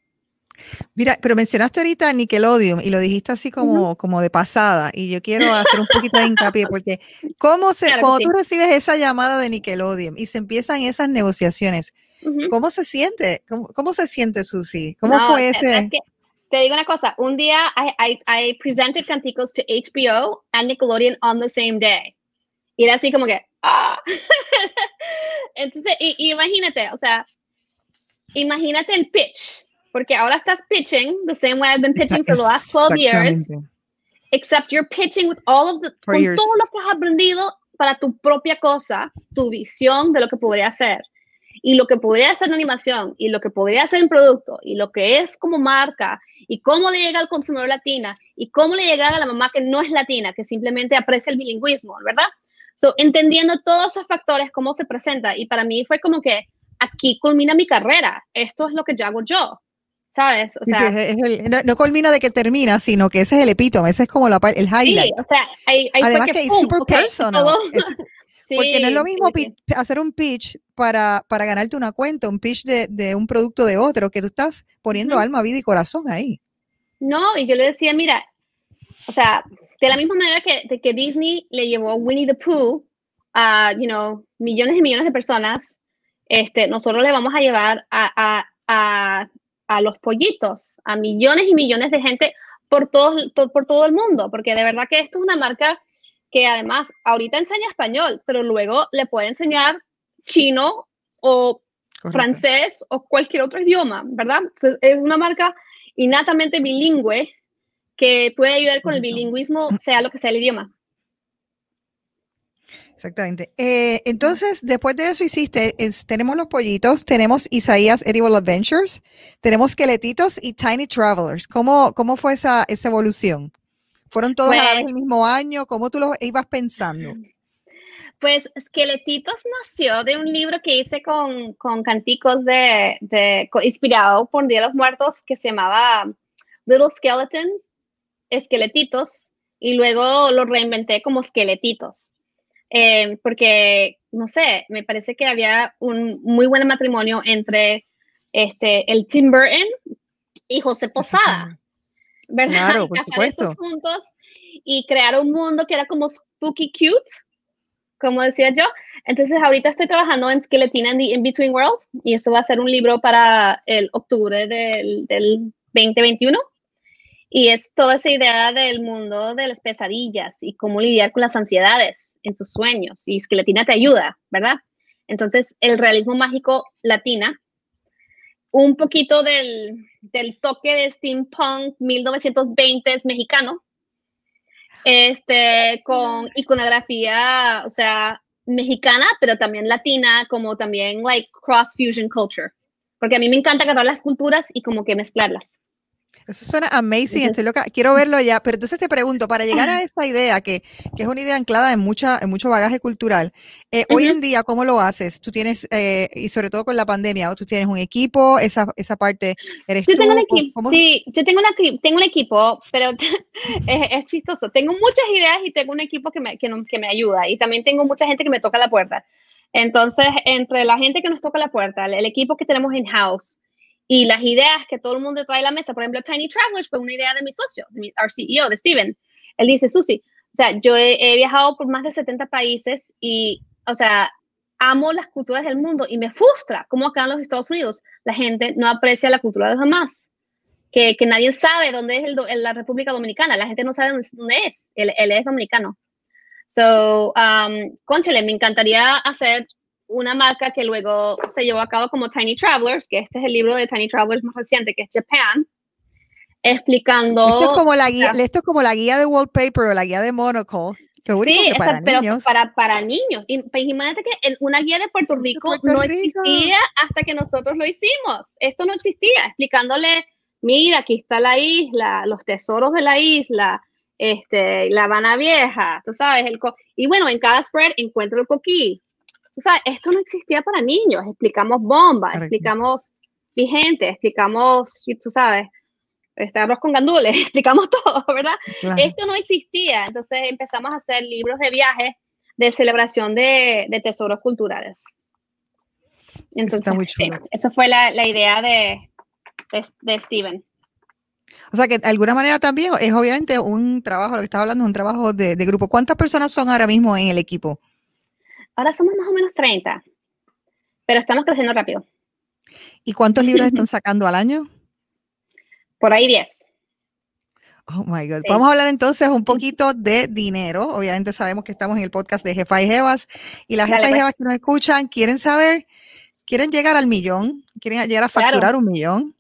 Mira, pero mencionaste ahorita Nickelodeon y lo dijiste así como, como de pasada y yo quiero hacer un poquito de hincapié porque ¿cómo se, cuando tú recibes esa llamada de Nickelodeon y se empiezan esas negociaciones, ¿cómo se siente? ¿Cómo, se siente Susi? ¿Cómo fue ese? te digo una cosa, un día I, I, I presented Canticos to HBO and Nickelodeon on the same day. Y era así como que, ¡ah! Entonces, y, imagínate, o sea, imagínate el pitch, porque ahora estás pitching the same way I've been pitching for the last 12 years, except you're pitching with all of the, con todo lo que has aprendido para tu propia cosa, tu visión de lo que podría hacer y lo que podría hacer en animación y lo que podría hacer en producto y lo que es como marca y cómo le llega al consumidor latina y cómo le llega a la mamá que no es latina, que simplemente aprecia el bilingüismo, ¿verdad? So, entendiendo todos esos factores, cómo se presenta. Y para mí fue como que aquí culmina mi carrera. Esto es lo que yo hago yo. ¿Sabes? O sea, no, culmina de que termina, sino que ese es el epítome, ese es como la, el highlight. Sí, o sea, hay, hay Además que, es super personal. porque no es lo mismo hacer un pitch para, para ganarte una cuenta, un pitch de, de, un producto de otro, que tú estás poniendo alma, vida y corazón ahí. No, y yo le decía, mira, o sea, de la misma manera que, de que Disney le llevó Winnie the Pooh a, you know, millones y millones de personas, este, nosotros le vamos a llevar a, a, a, los pollitos, a millones y millones de gente por todo, por todo el mundo, porque de verdad que esto es una marca que además ahorita enseña español, pero luego le puede enseñar chino o francés o cualquier otro idioma, ¿verdad? es una marca innatamente bilingüe que puede ayudar con el bilingüismo, sea lo que sea el idioma. Exactamente. Eh, entonces, después de eso hiciste, tenemos los pollitos, tenemos Isaías Edible Adventures, tenemos Esqueletitos y Tiny Travelers. ¿Cómo, cómo fue esa, esa evolución? ¿Fueron todos a la vez pues el mismo año? ¿Cómo tú los ibas pensando? Pues Esqueletitos nació de un libro que hice con, con canticos de, de, inspirado por Día de los Muertos que se llamaba Little Skeletons esqueletitos y luego lo reinventé como esqueletitos. Eh, porque, no sé, me parece que había un muy buen matrimonio entre este, el Tim Burton y José Posada. ¿Verdad? Claro, por supuesto. juntos y crear un mundo que era como spooky cute, como decía yo. Entonces, ahorita estoy trabajando en Skeletina in the In-Between World y eso va a ser un libro para el octubre del, del 2021. Y es toda esa idea del mundo de las pesadillas y cómo lidiar con las ansiedades en tus sueños. Y Skeletina te ayuda, ¿verdad? Entonces, el realismo mágico latina, un poquito del, del toque de steampunk 1920 s mexicano, este, con iconografía, o sea, mexicana, pero también latina, como también like cross fusion culture. Porque a mí me encanta agarrar las culturas y como que mezclarlas. Eso suena amazing, estoy loca, quiero verlo ya, pero entonces te pregunto, para llegar a esta idea, que, que es una idea anclada en, mucha, en mucho bagaje cultural, eh, hoy en día, ¿cómo lo haces? Tú tienes, eh, y sobre todo con la pandemia, tú tienes un equipo, esa, esa parte, eres yo Tengo un equipo, sí, yo tengo, una, tengo un equipo, pero es, es, chistoso, tengo muchas ideas y tengo un equipo que me, que, que me ayuda, y también tengo mucha gente que me toca la puerta. Entonces, entre la gente que nos toca la puerta, el, el equipo que tenemos in-house, y las ideas que todo el mundo trae a la mesa, por ejemplo, Tiny Travelers fue una idea de mi socio, de mi, our CEO, de Steven. Él dice, Susi, o sea, yo he, viajado por más de 70 países y, o sea, amo las culturas del mundo y me frustra cómo acá en los Estados Unidos la gente no aprecia la cultura de los demás. Que, que nadie sabe dónde es el, la República Dominicana, la gente no sabe dónde, es, él, él, es dominicano. So, um, conchale, me encantaría hacer una marca que luego se llevó a cabo como Tiny Travelers, que este es el libro de Tiny Travelers más reciente, que es Japan, explicando... Esto es como la guía, esto es como la guía de wallpaper o la guía de Monocle. sí, para pero niños. Para, para niños. Pues, imagínate que una guía de Puerto Rico no existía hasta que nosotros lo hicimos. Esto no existía, explicándole, mira, aquí está la isla, los tesoros de la isla, este, la Habana Vieja, tú sabes, el y bueno, en cada spread encuentro el coquí, o sea, esto no existía para niños. Explicamos bomba, explicamos vigente, explicamos, tú sabes, este arroz con gandules, explicamos todo, ¿verdad? Esto no existía, entonces empezamos a hacer libros de viajes de celebración de, tesoros culturales. Entonces, esa fue la, idea de, de, Steven. O sea que de alguna manera también es obviamente un trabajo, lo que estaba hablando, un trabajo de, de, grupo. ¿Cuántas personas son ahora mismo en el equipo? Ahora somos más o menos 30, pero estamos creciendo rápido. ¿Y cuántos libros están sacando al año? Por ahí 10. Oh my God. Vamos a hablar entonces un poquito de dinero. Obviamente sabemos que estamos en el podcast de Jefa y Jevas y las Jefas y pues. Jevas que nos escuchan quieren saber, quieren llegar al millón, quieren llegar a facturar un millón.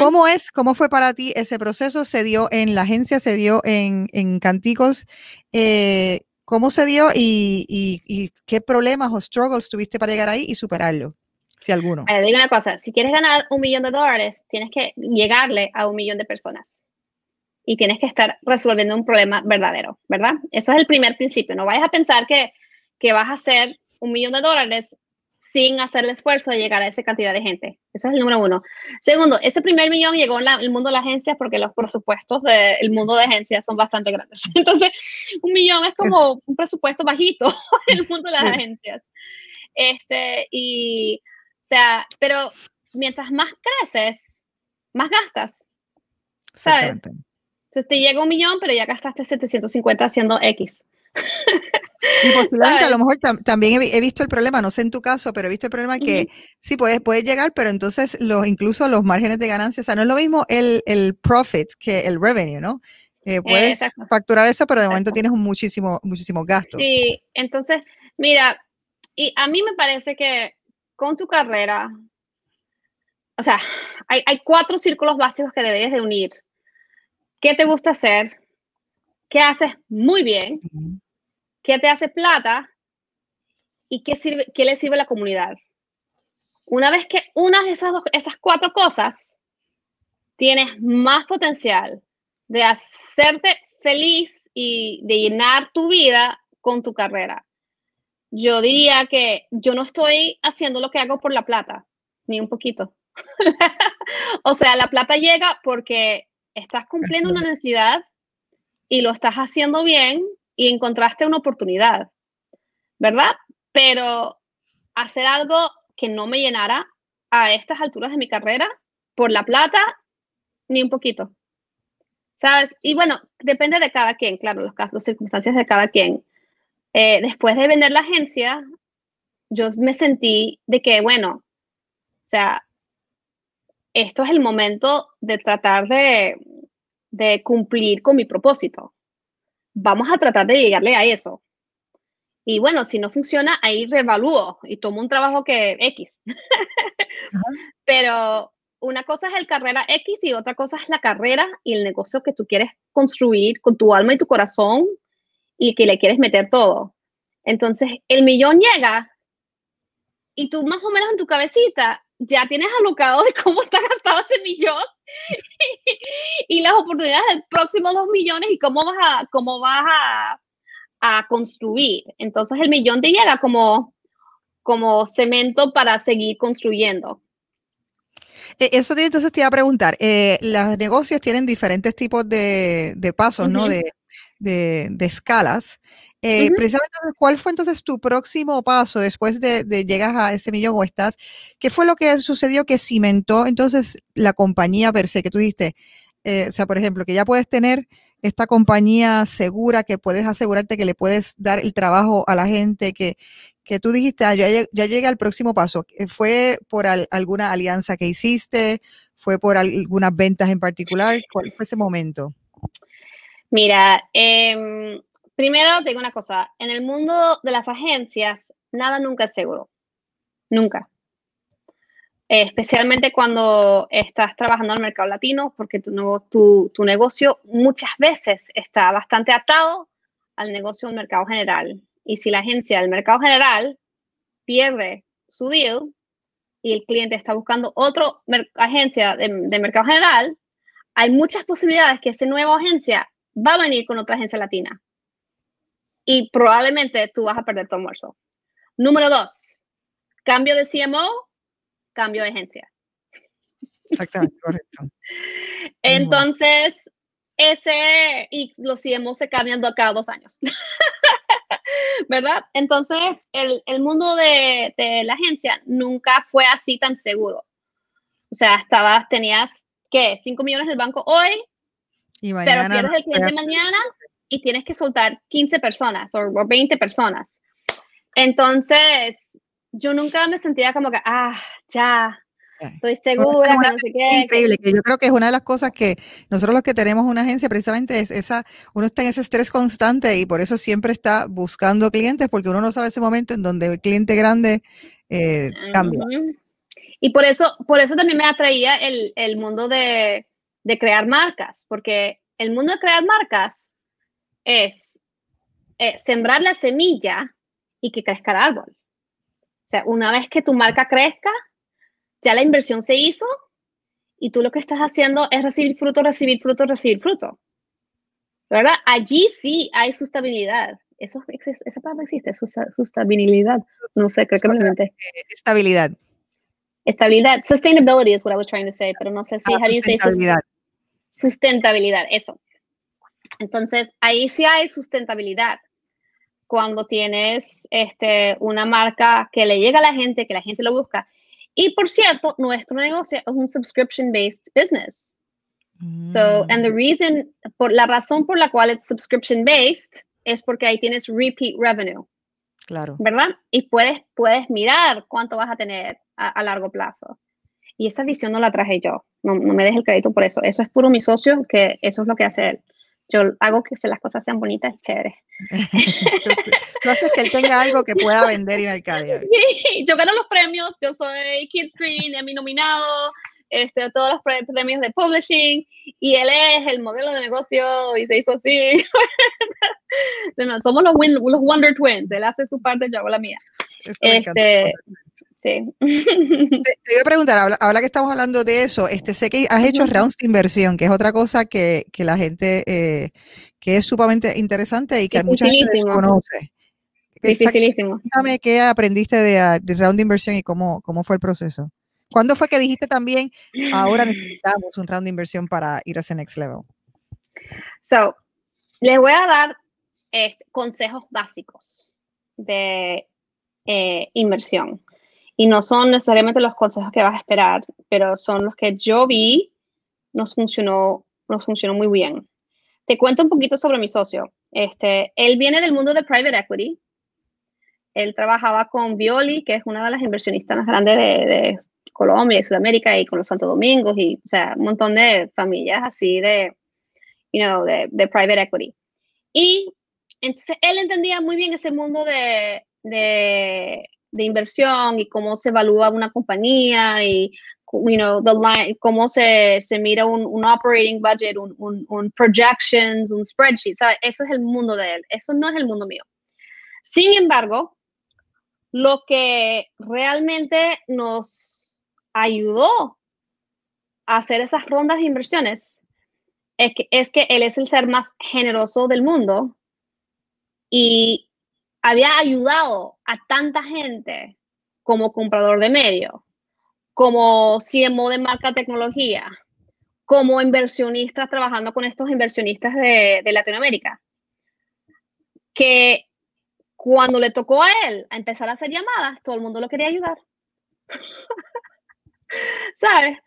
¿Cómo es, cómo fue para ti ese proceso? ¿Se dio en la agencia, se dio en, en Canticos? Eh, ¿Cómo se dio y, y, qué problemas o struggles tuviste para llegar ahí y superarlo? Si alguno. Vale, digo una cosa, si quieres ganar un millón de dólares, tienes que llegarle a un millón de personas y tienes que estar resolviendo un problema verdadero, ¿verdad? Eso es el primer principio. No vayas a pensar que, que vas a hacer un millón de dólares sin hacer el esfuerzo de llegar a esa cantidad de gente. Eso es el número uno. Segundo, ese primer millón llegó en el mundo de las agencias porque los presupuestos del mundo de agencias son bastante grandes. Entonces, un millón es como un presupuesto bajito en el mundo de las agencias. Este, y, o sea, pero mientras más creces, más gastas. ¿Sabes? Entonces te llega un millón, pero ya gastaste 750 haciendo X. Y posiblemente a lo mejor también he, visto el problema, no sé en tu caso, pero he visto el problema que sí puedes, puedes llegar, pero entonces los, incluso los márgenes de ganancia, o sea, no es lo mismo el, el profit que el revenue, ¿no? Eh, puedes facturar eso, pero de momento tienes un muchísimo, muchísimo gasto. Sí, entonces, mira, y a mí me parece que con tu carrera, o sea, hay, hay cuatro círculos básicos que deberías de unir. ¿Qué te gusta hacer? ¿Qué haces muy bien? ¿Qué te hace plata? ¿Y qué, sirve, qué le sirve a la comunidad? Una vez que unas de esas, esas cuatro cosas, tienes más potencial de hacerte feliz y de llenar tu vida con tu carrera. Yo diría que yo no estoy haciendo lo que hago por la plata, ni un poquito. o sea, la plata llega porque estás cumpliendo una necesidad y lo estás haciendo bien y encontraste una oportunidad, ¿verdad? Pero hacer algo que no me llenara a estas alturas de mi carrera por la plata, ni un poquito. ¿Sabes? Y bueno, depende de cada quien, claro, los casos, las circunstancias de cada quien. Eh, después de vender la agencia, yo me sentí de que, bueno, o sea, esto es el momento de tratar de, de cumplir con mi propósito. Vamos a tratar de llegarle a eso. Y bueno, si no funciona, ahí reevalúo y tomo un trabajo que X. Pero una cosa es el carrera X y otra cosa es la carrera y el negocio que tú quieres construir con tu alma y tu corazón y que le quieres meter todo. Entonces, el millón llega y tú más o menos en tu cabecita ya tienes alocado de cómo está gastado ese millón y, las oportunidades del próximo dos millones y cómo vas a, cómo vas a, a construir. Entonces el millón te llega como, como cemento para seguir construyendo. E, eso entonces te iba a preguntar, eh, los negocios tienen diferentes tipos de, de pasos, ¿no? De, de, de, escalas. Eh, precisamente, ¿cuál fue entonces tu próximo paso después de, de llegas a ese millón o estás? ¿Qué fue lo que sucedió que cimentó entonces la compañía per se que tú dijiste? Eh, o sea, por ejemplo, que ya puedes tener esta compañía segura, que puedes asegurarte que le puedes dar el trabajo a la gente, que, que tú dijiste, ah, ya, ya llegué al próximo paso. ¿Fue por alguna alianza que hiciste? ¿Fue por algunas ventas en particular? ¿Cuál fue ese momento? Mira, eh, primero te digo una cosa, en el mundo de las agencias, nada nunca es seguro. Nunca. especialmente cuando estás trabajando en el mercado latino, porque tu, negocio muchas veces está bastante atado al negocio del mercado general. Y si la agencia del mercado general pierde su deal y el cliente está buscando otra agencia de, de mercado general, hay muchas posibilidades que esa nueva agencia va a venir con otra agencia latina y probablemente tú vas a perder tu almuerzo. Número dos, cambio de CMO, cambio de agencia. Exactamente, correcto. Entonces, ese, y los CMOs se cambian cada dos años. ¿Verdad? Entonces, el, el mundo de, de, la agencia nunca fue así tan seguro. O sea, estabas, tenías, ¿qué? 5 millones del banco hoy, y mañana, pero pierdes el cliente mañana y tienes que soltar 15 personas o 20 personas. Entonces, yo nunca me sentía como que, ah, ya, Estoy segura que no sé qué. Increíble, que yo creo que es una de las cosas que nosotros los que tenemos una agencia precisamente es esa, uno está en ese estrés constante y por eso siempre está buscando clientes porque uno no sabe ese momento en donde el cliente grande eh, cambia. Y por eso, por eso también me atraía el, el mundo de, de, crear marcas, porque el mundo de crear marcas es eh, sembrar la semilla y que crezca el árbol. O sea, una vez que tu marca crezca, ya la inversión se hizo y tú lo que estás haciendo es recibir fruto, recibir fruto, recibir fruto. ¿Verdad? Allí sí hay sustentabilidad. Eso, esa palabra existe, sustentabilidad. No sé, creo que me lo inventé. Estabilidad. Estabilidad. Sustainability is what I was trying to say, pero no sé si, ah, how do you say sustentabilidad. Sustentabilidad, eso. Entonces, ahí sí hay sustentabilidad cuando tienes este, una marca que le llega a la gente, que la gente lo busca. Y por cierto, nuestro negocio es un subscription-based business. So, and the mm. reason, por la razón por la cual es subscription-based es porque ahí tienes repeat revenue. Claro. ¿Verdad? Y puedes, puedes mirar cuánto vas a tener a, largo plazo. Y esa visión no la traje yo. No, no me dejes el crédito por eso. Eso es puro mi socio, que eso es lo que hace él yo hago que las cosas sean bonitas y chéveres. tú haces que él tenga algo que pueda vender y mercadear. Sí, yo gano los premios, yo soy Kid Screen, mi nominado, este, todos los premios de publishing, y él es el modelo de negocio y se hizo así. somos los, los, Wonder Twins, él hace su parte, yo hago la mía. Este, te, iba a preguntar, ahora, que estamos hablando de eso, este, sé que has hecho rounds de inversión, que es otra cosa que, que la gente, eh, que es sumamente interesante y que mucha gente desconoce. Dificilísimo. Qué aprendiste de, ah, de, round de inversión y cómo, cómo fue el proceso. ¿Cuándo fue que dijiste también, ahora necesitamos un round de inversión para ir a ese next level? So, les voy a dar este, consejos básicos de eh, inversión y no son necesariamente los consejos que vas a esperar, pero son los que yo vi, nos funcionó, nos funcionó muy bien. Te cuento un poquito sobre mi socio. Este, él viene del mundo de private equity. Él trabajaba con Violi, que es una de las inversionistas más grandes de, Colombia y Sudamérica y con los Santos Domingos y, o sea, un montón de familias así de, you know, de, de private equity. Y entonces él entendía muy bien ese mundo de, de de inversión y cómo se evalúa una compañía y you know, the line, cómo se, se mira un, un, operating budget, un, un, un projections, un spreadsheet, ¿sabes? Eso es el mundo de él, eso no es el mundo mío. Sin embargo, lo que realmente nos ayudó a hacer esas rondas de inversiones es que, es que él es el ser más generoso del mundo y había ayudado a tanta gente como comprador de medio, como CMO de marca tecnología, como inversionista trabajando con estos inversionistas de, Latinoamérica, que cuando le tocó a él a empezar a hacer llamadas, todo el mundo lo quería ayudar. ¿Sabes?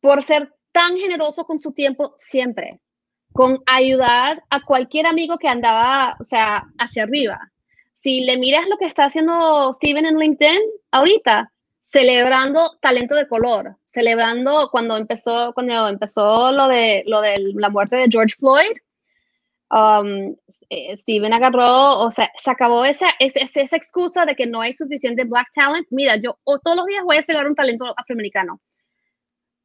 Por ser tan generoso con su tiempo siempre, con ayudar a cualquier amigo que andaba, o sea, hacia arriba si le miras lo que está haciendo Steven en LinkedIn ahorita, celebrando talento de color, celebrando cuando empezó, cuando empezó lo de, lo de la muerte de George Floyd, um, eh, Steven agarró, o sea, se acabó esa, esa, esa, excusa de que no hay suficiente black talent. Mira, yo todos los días voy a celebrar un talento afroamericano.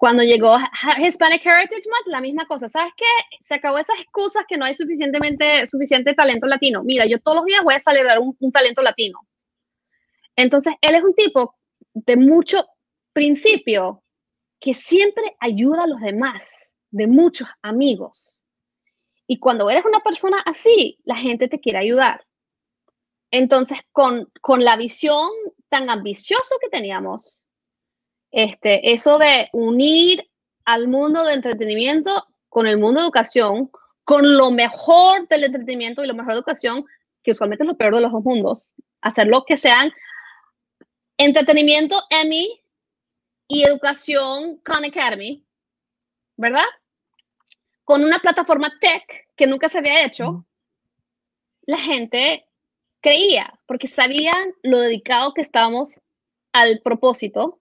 Cuando llegó Hispanic Heritage Month, la misma cosa. ¿Sabes qué? Se acabó esas excusas que no hay suficientemente, suficiente talento latino. Mira, yo todos los días voy a celebrar un, talento latino. Entonces, él es un tipo de mucho principio que siempre ayuda a los demás, de muchos amigos. Y cuando eres una persona así, la gente te quiere ayudar. Entonces, con, con la visión tan ambiciosa que teníamos, este, eso de unir al mundo de entretenimiento con el mundo de educación, con lo mejor del entretenimiento y lo mejor de educación, que usualmente es lo peor de los dos mundos. Hacerlo que sean entretenimiento Emmy y educación Khan Academy, ¿verdad? Con una plataforma tech que nunca se había hecho, la gente creía, porque sabían lo dedicado que estábamos al propósito.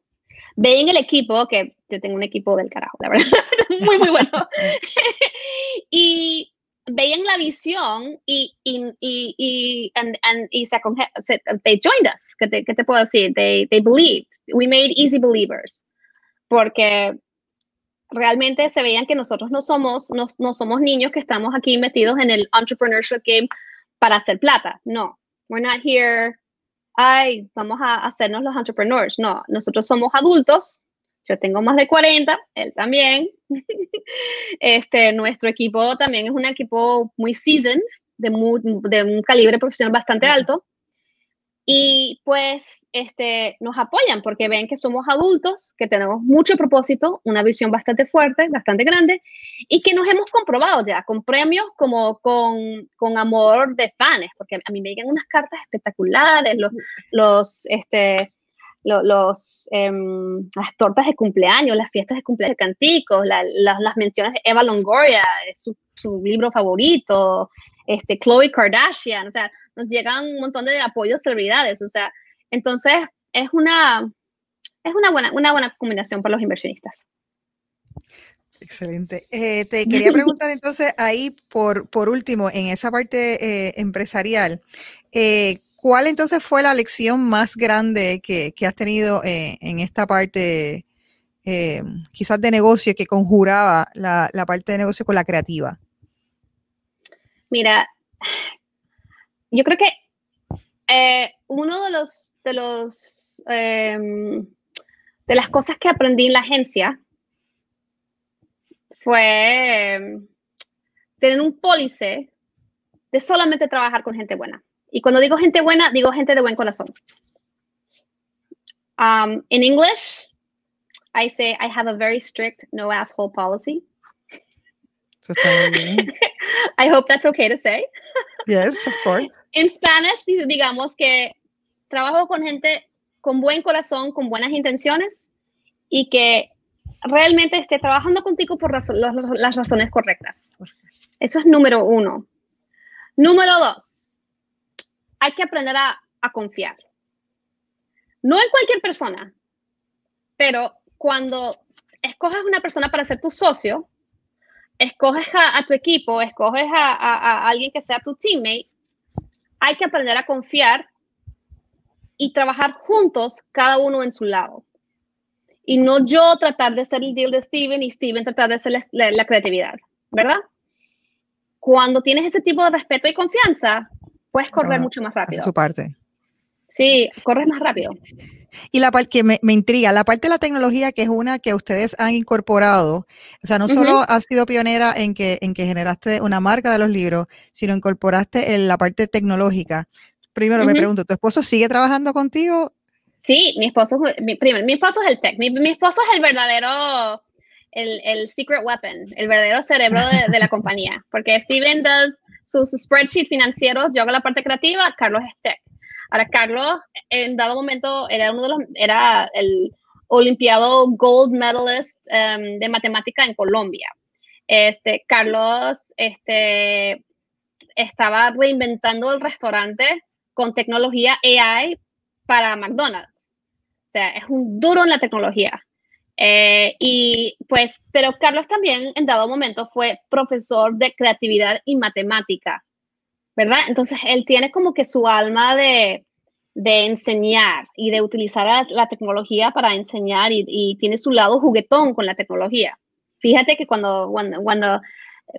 Veían el equipo, que yo tengo un equipo del carajo, la verdad, muy, muy bueno. y veían la visión y, y, y, y, and, and, y se, se, they joined us. ¿Qué te, ¿Qué te, puedo decir? They, they believed. We made easy believers. Porque realmente se veían que nosotros no somos, no, no somos niños que estamos aquí metidos en el entrepreneurship game para hacer plata. No, we're not here, ay, vamos a hacernos los entrepreneurs. No, nosotros somos adultos. Yo tengo más de 40, él también. este, nuestro equipo también es un equipo muy seasoned, de, de un calibre profesional bastante alto y pues este, nos apoyan porque ven que somos adultos, que tenemos mucho propósito, una visión bastante fuerte, bastante grande y que nos hemos comprobado ya con premios como con, con amor de fans, porque a mí me llegan unas cartas espectaculares, los, los, este, los, em, las tortas de cumpleaños, las fiestas de cumpleaños de canticos, las menciones de Eva Longoria, su, su libro favorito, este, Chloe Kardashian, o sea, nos llegan un montón de apoyos celebridades, o sea, entonces es una, es una buena, una buena combinación para los inversionistas. Excelente. Eh, te quería preguntar entonces ahí, por, por último, en esa parte eh, empresarial, eh, ¿cuál entonces fue la lección más grande que, que has tenido en esta parte, quizás de negocio, que conjuraba la, la parte de negocio con la creativa? Mira, yo creo que eh, uno de los, de los, em, de las cosas que aprendí en la agencia fue em, tener un pólice de solamente trabajar con gente buena. Y cuando digo gente buena, digo gente de buen corazón. Um, in English, I say I have a very strict no asshole policy. I hope that's okay to say. Yes, of course. En Spanish, digamos que trabajo con gente con buen corazón, con buenas intenciones y que realmente esté trabajando contigo por las, razones correctas. Eso es número uno. Número dos, hay que aprender a, a confiar. No en cualquier persona, pero cuando escoges una persona para ser tu socio, escoges a, tu equipo, escoges a, alguien que sea tu teammate, hay que aprender a confiar y trabajar juntos, cada uno en su lado. Y no yo tratar de ser el deal de Steven y Steven tratar de ser la, creatividad, ¿verdad? Cuando tienes ese tipo de respeto y confianza, puedes correr mucho más rápido. Su parte. Sí, corres más rápido. Y la parte que me, intriga, la parte de la tecnología, que es una que ustedes han incorporado, o sea, no solo has sido pionera en que, en que generaste una marca de los libros, sino incorporaste en la parte tecnológica. Primero me pregunto, ¿tu esposo sigue trabajando contigo? Sí, mi esposo, mi, primero, mi esposo es el tech, mi, esposo es el verdadero, el, el, secret weapon, el verdadero cerebro de, de la compañía, porque Steven does sus spreadsheets financieros, yo hago la parte creativa, Carlos es tech. Ahora, Carlos, en dado momento, era uno de los, era el olimpiado gold medalist em, de matemática en Colombia. Este, Carlos, este, estaba reinventando el restaurante con tecnología AI para McDonald's. O sea, es un duro en la tecnología. Eh, y pues, pero Carlos también en dado momento fue profesor de creatividad y matemática ¿verdad? Entonces, él tiene como que su alma de, de enseñar y de utilizar la, tecnología para enseñar y, tiene su lado juguetón con la tecnología. Fíjate que cuando, cuando,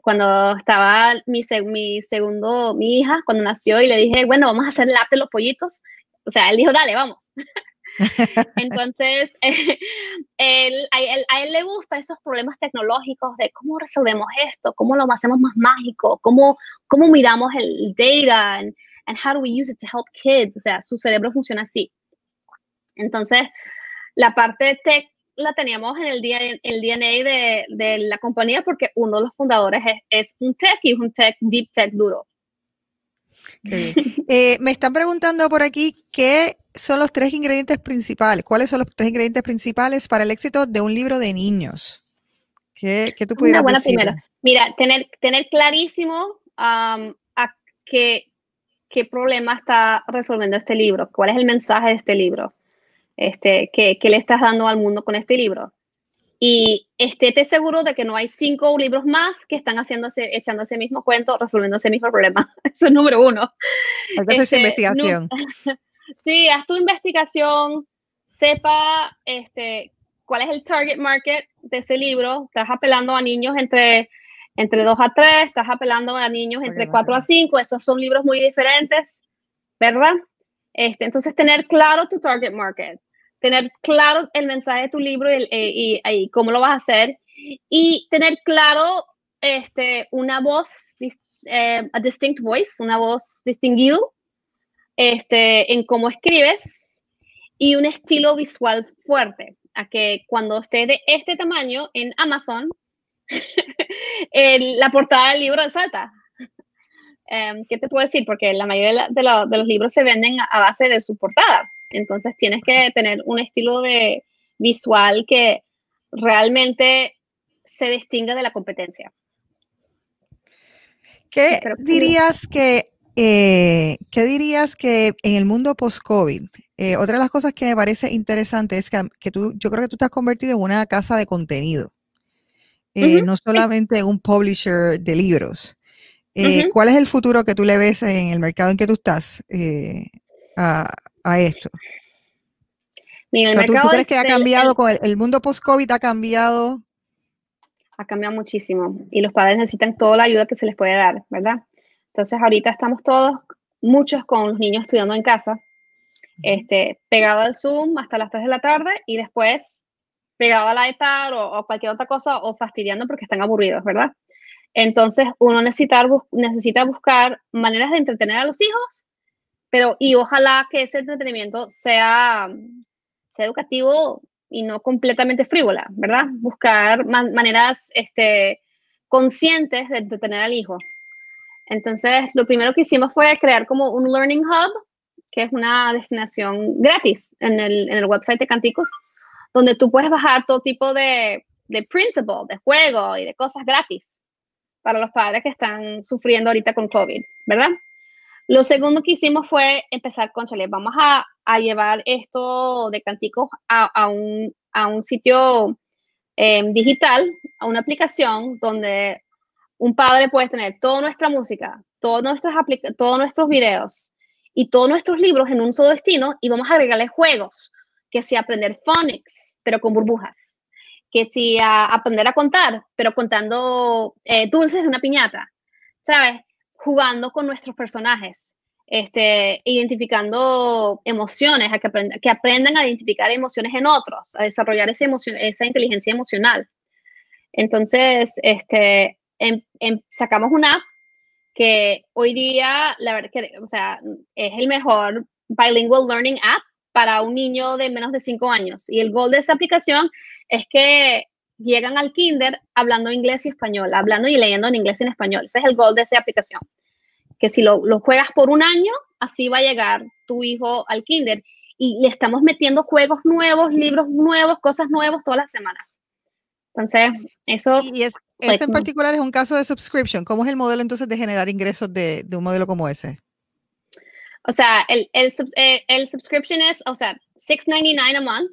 cuando, estaba mi, mi segundo, mi hija, cuando nació y le dije, bueno, vamos a hacer lápiz los pollitos, o sea, él dijo, dale, vamos. Entonces, él, a, él, le gustan esos problemas tecnológicos de cómo resolvemos esto, cómo lo hacemos más mágico, cómo, cómo miramos el data and, and how do we use it to help kids. O sea, su cerebro funciona así. Entonces, la parte tech la teníamos en el, el DNA de, de, la compañía porque uno de los fundadores es, es un tech y es un tech, deep tech duro. Eh, me están preguntando por aquí qué son los tres ingredientes principales. ¿Cuáles son los tres ingredientes principales para el éxito de un libro de niños? ¿Qué, qué tú pudieras Una buena primera. Mira, tener, tener clarísimo a qué, qué problema está resolviendo este libro, cuál es el mensaje de este libro, este, qué, qué le estás dando al mundo con este libro y estéte seguro de que no hay cinco libros más que están haciéndose, echando ese mismo cuento, resolviendo ese mismo problema. Eso es número uno. Este, investigación. sí, haz tu investigación, sepa este, cuál es el target market de ese libro. Estás apelando a niños entre, entre 2 a 3, estás apelando a niños entre 4 a 5. Esos son libros muy diferentes, ¿verdad? Este, entonces, tener claro tu target market tener claro el mensaje de tu libro y, eh, y, cómo lo vas a hacer y tener claro este, una voz, eh, a distinct voice, una voz distinguida este, en cómo escribes y un estilo visual fuerte, a que cuando esté de este tamaño en Amazon, la portada del libro salta. Um, ¿Qué te puedo decir? Porque la mayoría de, de los libros se venden a base de su portada. Entonces tienes que tener un estilo de visual que realmente se distinga de la competencia. ¿Qué dirías que, eh, ¿qué dirías que en el mundo post-COVID, eh, otra de las cosas que me parece interesante es que, tú, yo creo que tú te has convertido en una casa de contenido, eh, no solamente un publisher de libros. ¿Cuál es el futuro que tú le ves en el mercado en que tú estás? a, esto? ¿tú, crees que ha cambiado con el, mundo post-COVID? ¿Ha cambiado? Ha cambiado muchísimo y los padres necesitan toda la ayuda que se les puede dar, ¿verdad? Entonces ahorita estamos todos, muchos con los niños estudiando en casa, este, pegado al Zoom hasta las 3 de la tarde y después pegado al iPad o, o cualquier otra cosa o fastidiando porque están aburridos, ¿verdad? Entonces uno necesita, necesita buscar maneras de entretener a los hijos pero y ojalá que ese entretenimiento sea, sea educativo y no completamente frívola, ¿verdad? Buscar maneras este, conscientes de entretener al hijo. Entonces, lo primero que hicimos fue crear como un Learning Hub, que es una destinación gratis en el, en el website de Canticos, donde tú puedes bajar todo tipo de, de printable, de juego y de cosas gratis para los padres que están sufriendo ahorita con COVID, ¿verdad? Lo segundo que hicimos fue empezar con Chale, vamos a, llevar esto de canticos a, un, sitio em, digital, a una aplicación donde un padre puede tener toda nuestra música, todos nuestros, videos y todos nuestros libros en un solo destino y vamos a agregarle juegos, que si aprender phonics, pero con burbujas, que si aprender a contar, pero contando eh, dulces de una piñata, ¿sabes? Jugando con nuestros personajes, este, identificando emociones, a que, que aprendan a identificar emociones en otros, a desarrollar esa, emoción, esa inteligencia emocional. Entonces, este, em, em, sacamos una app que hoy día, la verdad que, o sea, es el mejor bilingual learning app para un niño de menos de 5 años. Y el gol de esa aplicación es que llegan al kinder hablando inglés y español, hablando y leyendo en inglés y en español. Ese es el gol de esa aplicación. Que si lo, lo juegas por un año, así va a llegar tu hijo al kinder. Y le estamos metiendo juegos nuevos, libros nuevos, cosas nuevas todas las semanas. Entonces, eso... Y es, ese en particular es un caso de subscription. ¿Cómo es el modelo entonces de generar ingresos de, de un modelo como ese? O sea, el, el, eh, el subscription es, o sea, $6.99 a month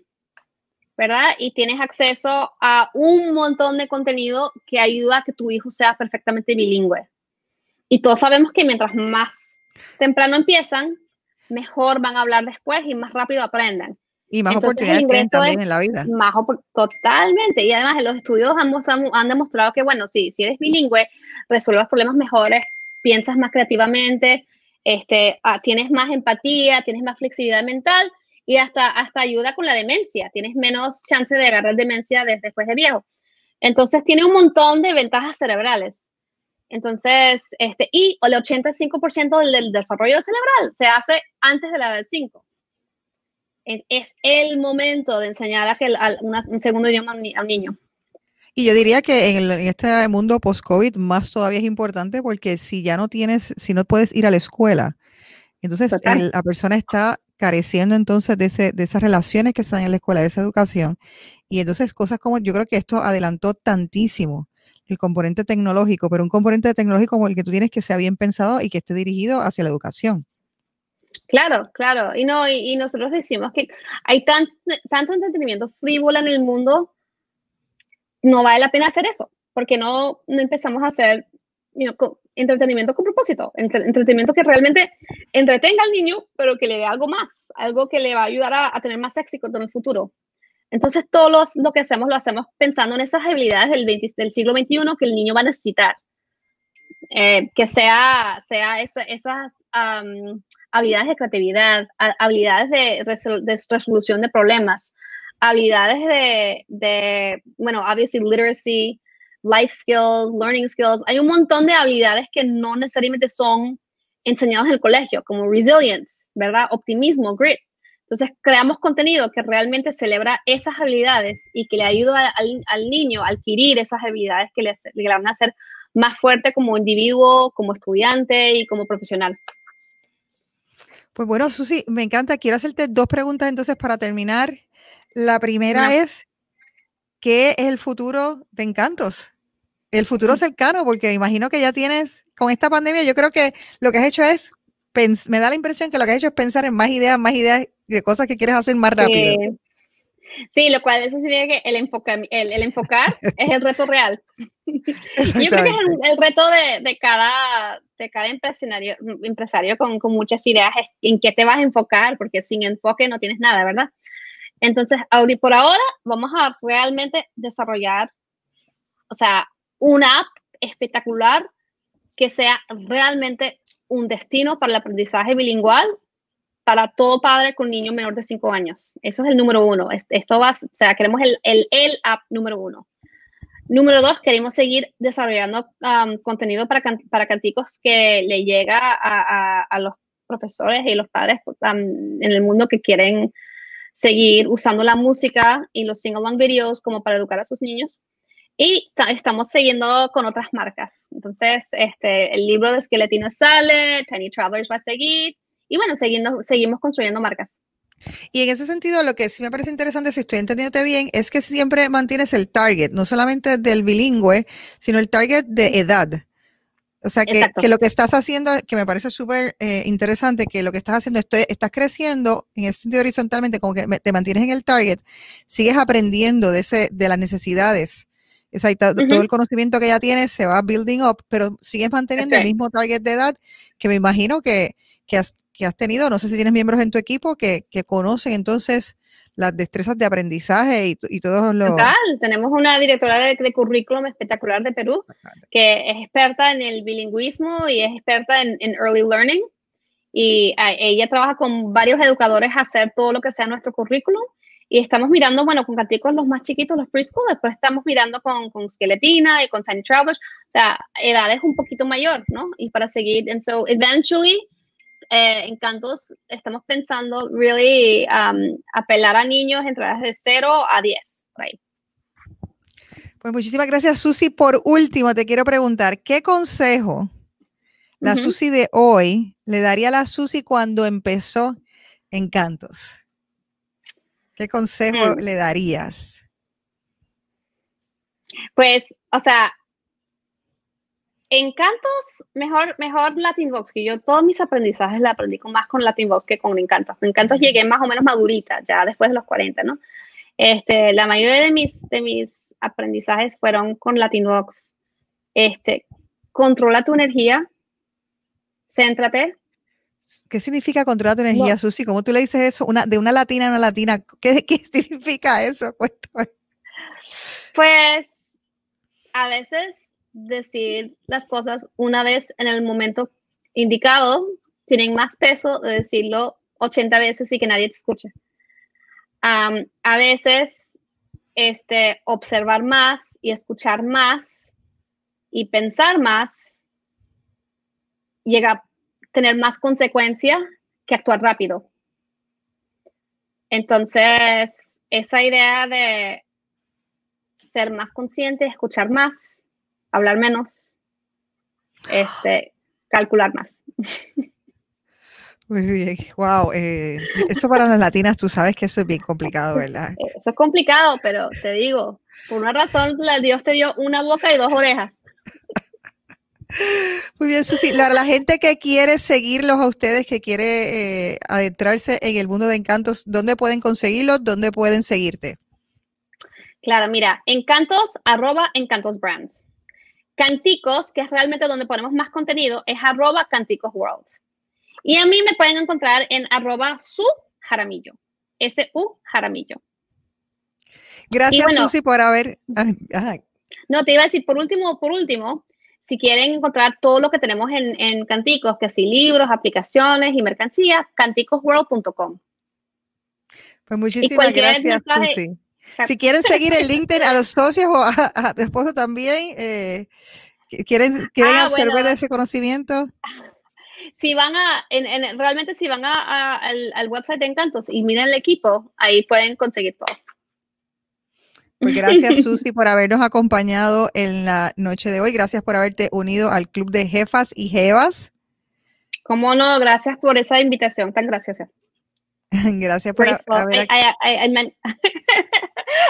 ¿verdad? Y tienes acceso a un montón de contenido que ayuda a que tu hijo sea perfectamente bilingüe. Y todos sabemos que mientras más temprano empiezan, mejor van a hablar después y más rápido aprenden. Y más oportunidades tienen también en la vida. Más totalmente. Y además, los estudios han, han demostrado que, bueno, sí, si eres bilingüe, resuelves problemas mejores, piensas más creativamente, este, ah, tienes más empatía, tienes más flexibilidad mental y hasta, hasta ayuda con la demencia. Tienes menos chance de agarrar demencia después de viejo. Entonces, tiene un montón de ventajas cerebrales. Entonces, este, y el 85% del, desarrollo cerebral se hace antes de la edad 5. es, el momento de enseñar a que, un segundo idioma a un niño. Y yo diría que en, este mundo post-COVID más todavía es importante porque si ya no tienes, si no puedes ir a la escuela, entonces la persona está careciendo entonces de, ese, de esas relaciones que están en la escuela, de esa educación. Y entonces cosas como, yo creo que esto adelantó tantísimo el componente tecnológico, pero un componente tecnológico como el que tú tienes que sea bien pensado y que esté dirigido hacia la educación. Claro, claro. Y no, y, nosotros decimos que hay tanto entretenimiento frívolo en el mundo, no vale la pena hacer eso, porque no, no empezamos a hacer entretenimiento con propósito, entretenimiento que realmente entretenga al niño, pero que le dé algo más, algo que le va a ayudar a, tener más éxito en el futuro. Entonces, todo lo que hacemos lo hacemos pensando en esas habilidades del, del siglo XXI que el niño va a necesitar. Eh, que sea, sea esas habilidades de creatividad, habilidades de, resolución de problemas, habilidades de, de, bueno, obviously literacy, life skills, learning skills. Hay un montón de habilidades que no necesariamente son enseñados en el colegio, como resilience, ¿verdad? Optimismo, grit. Entonces, creamos contenido que realmente celebra esas habilidades y que le ayuda al, niño a adquirir esas habilidades que le, le van a hacer más fuerte como individuo, como estudiante y como profesional. Pues bueno, Susi, me encanta. Quiero hacerte dos preguntas entonces para terminar. La primera es, ¿qué es el futuro de Encantos? El futuro mm. cercano, porque imagino que ya tienes, con esta pandemia, yo creo que lo que has hecho es, me da la impresión que lo que has hecho es pensar en más ideas, más ideas de cosas que quieres hacer más rápido. Sí, lo cual eso significa que el, el, enfocar es el reto real. Yo creo que es el, reto de, cada, de cada empresario, empresario con, con, muchas ideas, en qué te vas a enfocar, porque sin enfoque no tienes nada, ¿verdad? Entonces, por ahora vamos a realmente desarrollar, o sea, una app espectacular que sea realmente un destino para el aprendizaje bilingüe para todo padre con niño menor de 5 años. Eso es el número uno. Esto va, o sea, queremos el, el, el app número uno. Número dos, queremos seguir desarrollando um, contenido para, para canticos que le llega a, a, los profesores y los padres um, en el mundo que quieren seguir usando la música y los sing-along videos como para educar a sus niños. Y estamos siguiendo con otras marcas. Entonces, este, el libro de Esqueletina sale, Tiny Travelers va a seguir, y bueno, siguiendo, seguimos construyendo marcas. Y en ese sentido, lo que sí me parece interesante, si estoy entendiéndote bien, es que siempre mantienes el target, no solamente del bilingüe, sino el target de edad. O sea, que, que lo que estás haciendo, que me parece súper eh, interesante, que lo que estás haciendo, estoy, estás creciendo en ese sentido horizontalmente, como que te mantienes en el target, sigues aprendiendo de, ese, de las necesidades. Exacto, todo el conocimiento que ya tienes se va building up, pero sigues manteniendo el mismo target de edad, que me imagino que, que has, que has tenido, no sé si tienes miembros en tu equipo que, que conocen entonces las destrezas de aprendizaje y, y todos los... Total, tenemos una directora de, de, currículum espectacular de Perú que es experta en el bilingüismo y es experta en, en early learning. Y ella trabaja con varios educadores a hacer todo lo que sea nuestro currículum. Y estamos mirando, bueno, con canticos los más chiquitos, los preschool, después estamos mirando con, con Skeletina y con Tiny Travelers, o sea, edades un poquito mayor, ¿no? Y para seguir, and so eventually eh, Encantos estamos pensando really um, apelar a niños entre edades de 0 a 10. Pues muchísimas gracias, Susi. Por último, te quiero preguntar, ¿qué consejo la Susi de hoy le daría a la Susi cuando empezó Encantos? ¿Qué consejo mm. le darías? Pues, o sea, Encantos, mejor, mejor Latinbox, que yo todos mis aprendizajes la aprendí con, más con Latinbox que con Encantos. Encantos llegué más o menos madurita, ya después de los 40, ¿no? Este, la mayoría de mis, de mis aprendizajes fueron con Latinbox. Este, controla tu energía, céntrate. ¿Qué significa controlar tu energía, Susi? ¿Cómo tú le dices eso? Una, de una latina a una latina. ¿Qué, qué significa eso? Pues a veces decir las cosas una vez en el momento indicado, tienen más peso de decirlo 80 veces y que nadie te escuche. a veces, este, observar más y escuchar más y pensar más llega a tener más consecuencia que actuar rápido. Entonces, esa idea de ser más consciente, escuchar más, hablar menos, este, calcular más. Muy bien, wow. Eh, eso para las latinas, tú sabes que eso es bien complicado, ¿verdad? Eso es complicado, pero te digo, por una razón, Dios te dio una boca y dos orejas. Muy bien, Susi. La, la, gente que quiere seguirlos a ustedes, que quiere eh, adentrarse en el mundo de encantos, ¿dónde pueden conseguirlos? ¿Dónde pueden seguirte? Claro, mira, encantos, arroba encantos brands. Canticos, que es realmente donde ponemos más contenido, es arroba canticos world. Y a mí me pueden encontrar en arroba su jaramillo, S-U jaramillo. Gracias, Susi, por haber... No, te iba a decir, por último, por último, si quieren encontrar todo lo que tenemos en, en Canticos, que sí, libros, aplicaciones y mercancía, canticosworld.com. Pues muchísimas gracias, Susi. Si quieren seguir el LinkedIn a los socios o a, tu esposo también, eh, ¿quieren, quieren ah, absorber ese conocimiento? Si van a, en, realmente si van a, al, al, website de Encantos y miran el equipo, ahí pueden conseguir todo. Pues gracias, Susi, por habernos acompañado en la noche de hoy. Gracias por haberte unido al Club de Jefas y Jevas. Cómo no, gracias por esa invitación tan graciosa. Gracias por haber... I, I, I, meant,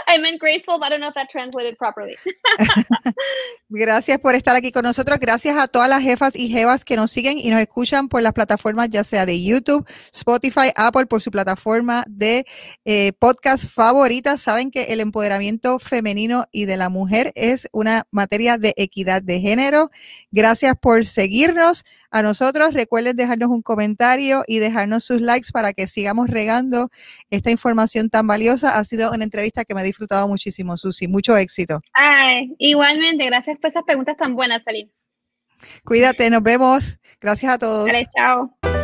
I meant graceful, but I don't know if that translated properly. Gracias por estar aquí con nosotros. Gracias a todas las jefas y jevas que nos siguen y nos escuchan por las plataformas ya sea de YouTube, Spotify, Apple, por su plataforma de eh, podcast favorita. Saben que el empoderamiento femenino y de la mujer es una materia de equidad de género. Gracias por seguirnos a nosotros. Recuerden dejarnos un comentario y dejarnos sus likes para que sigamos regando esta información tan valiosa. Ha sido una entrevista que me ha disfrutado muchísimo, Susi. Mucho éxito. Ay, igualmente, gracias por esas preguntas tan buenas, Salim. Cuídate, nos vemos. Gracias a todos. chao.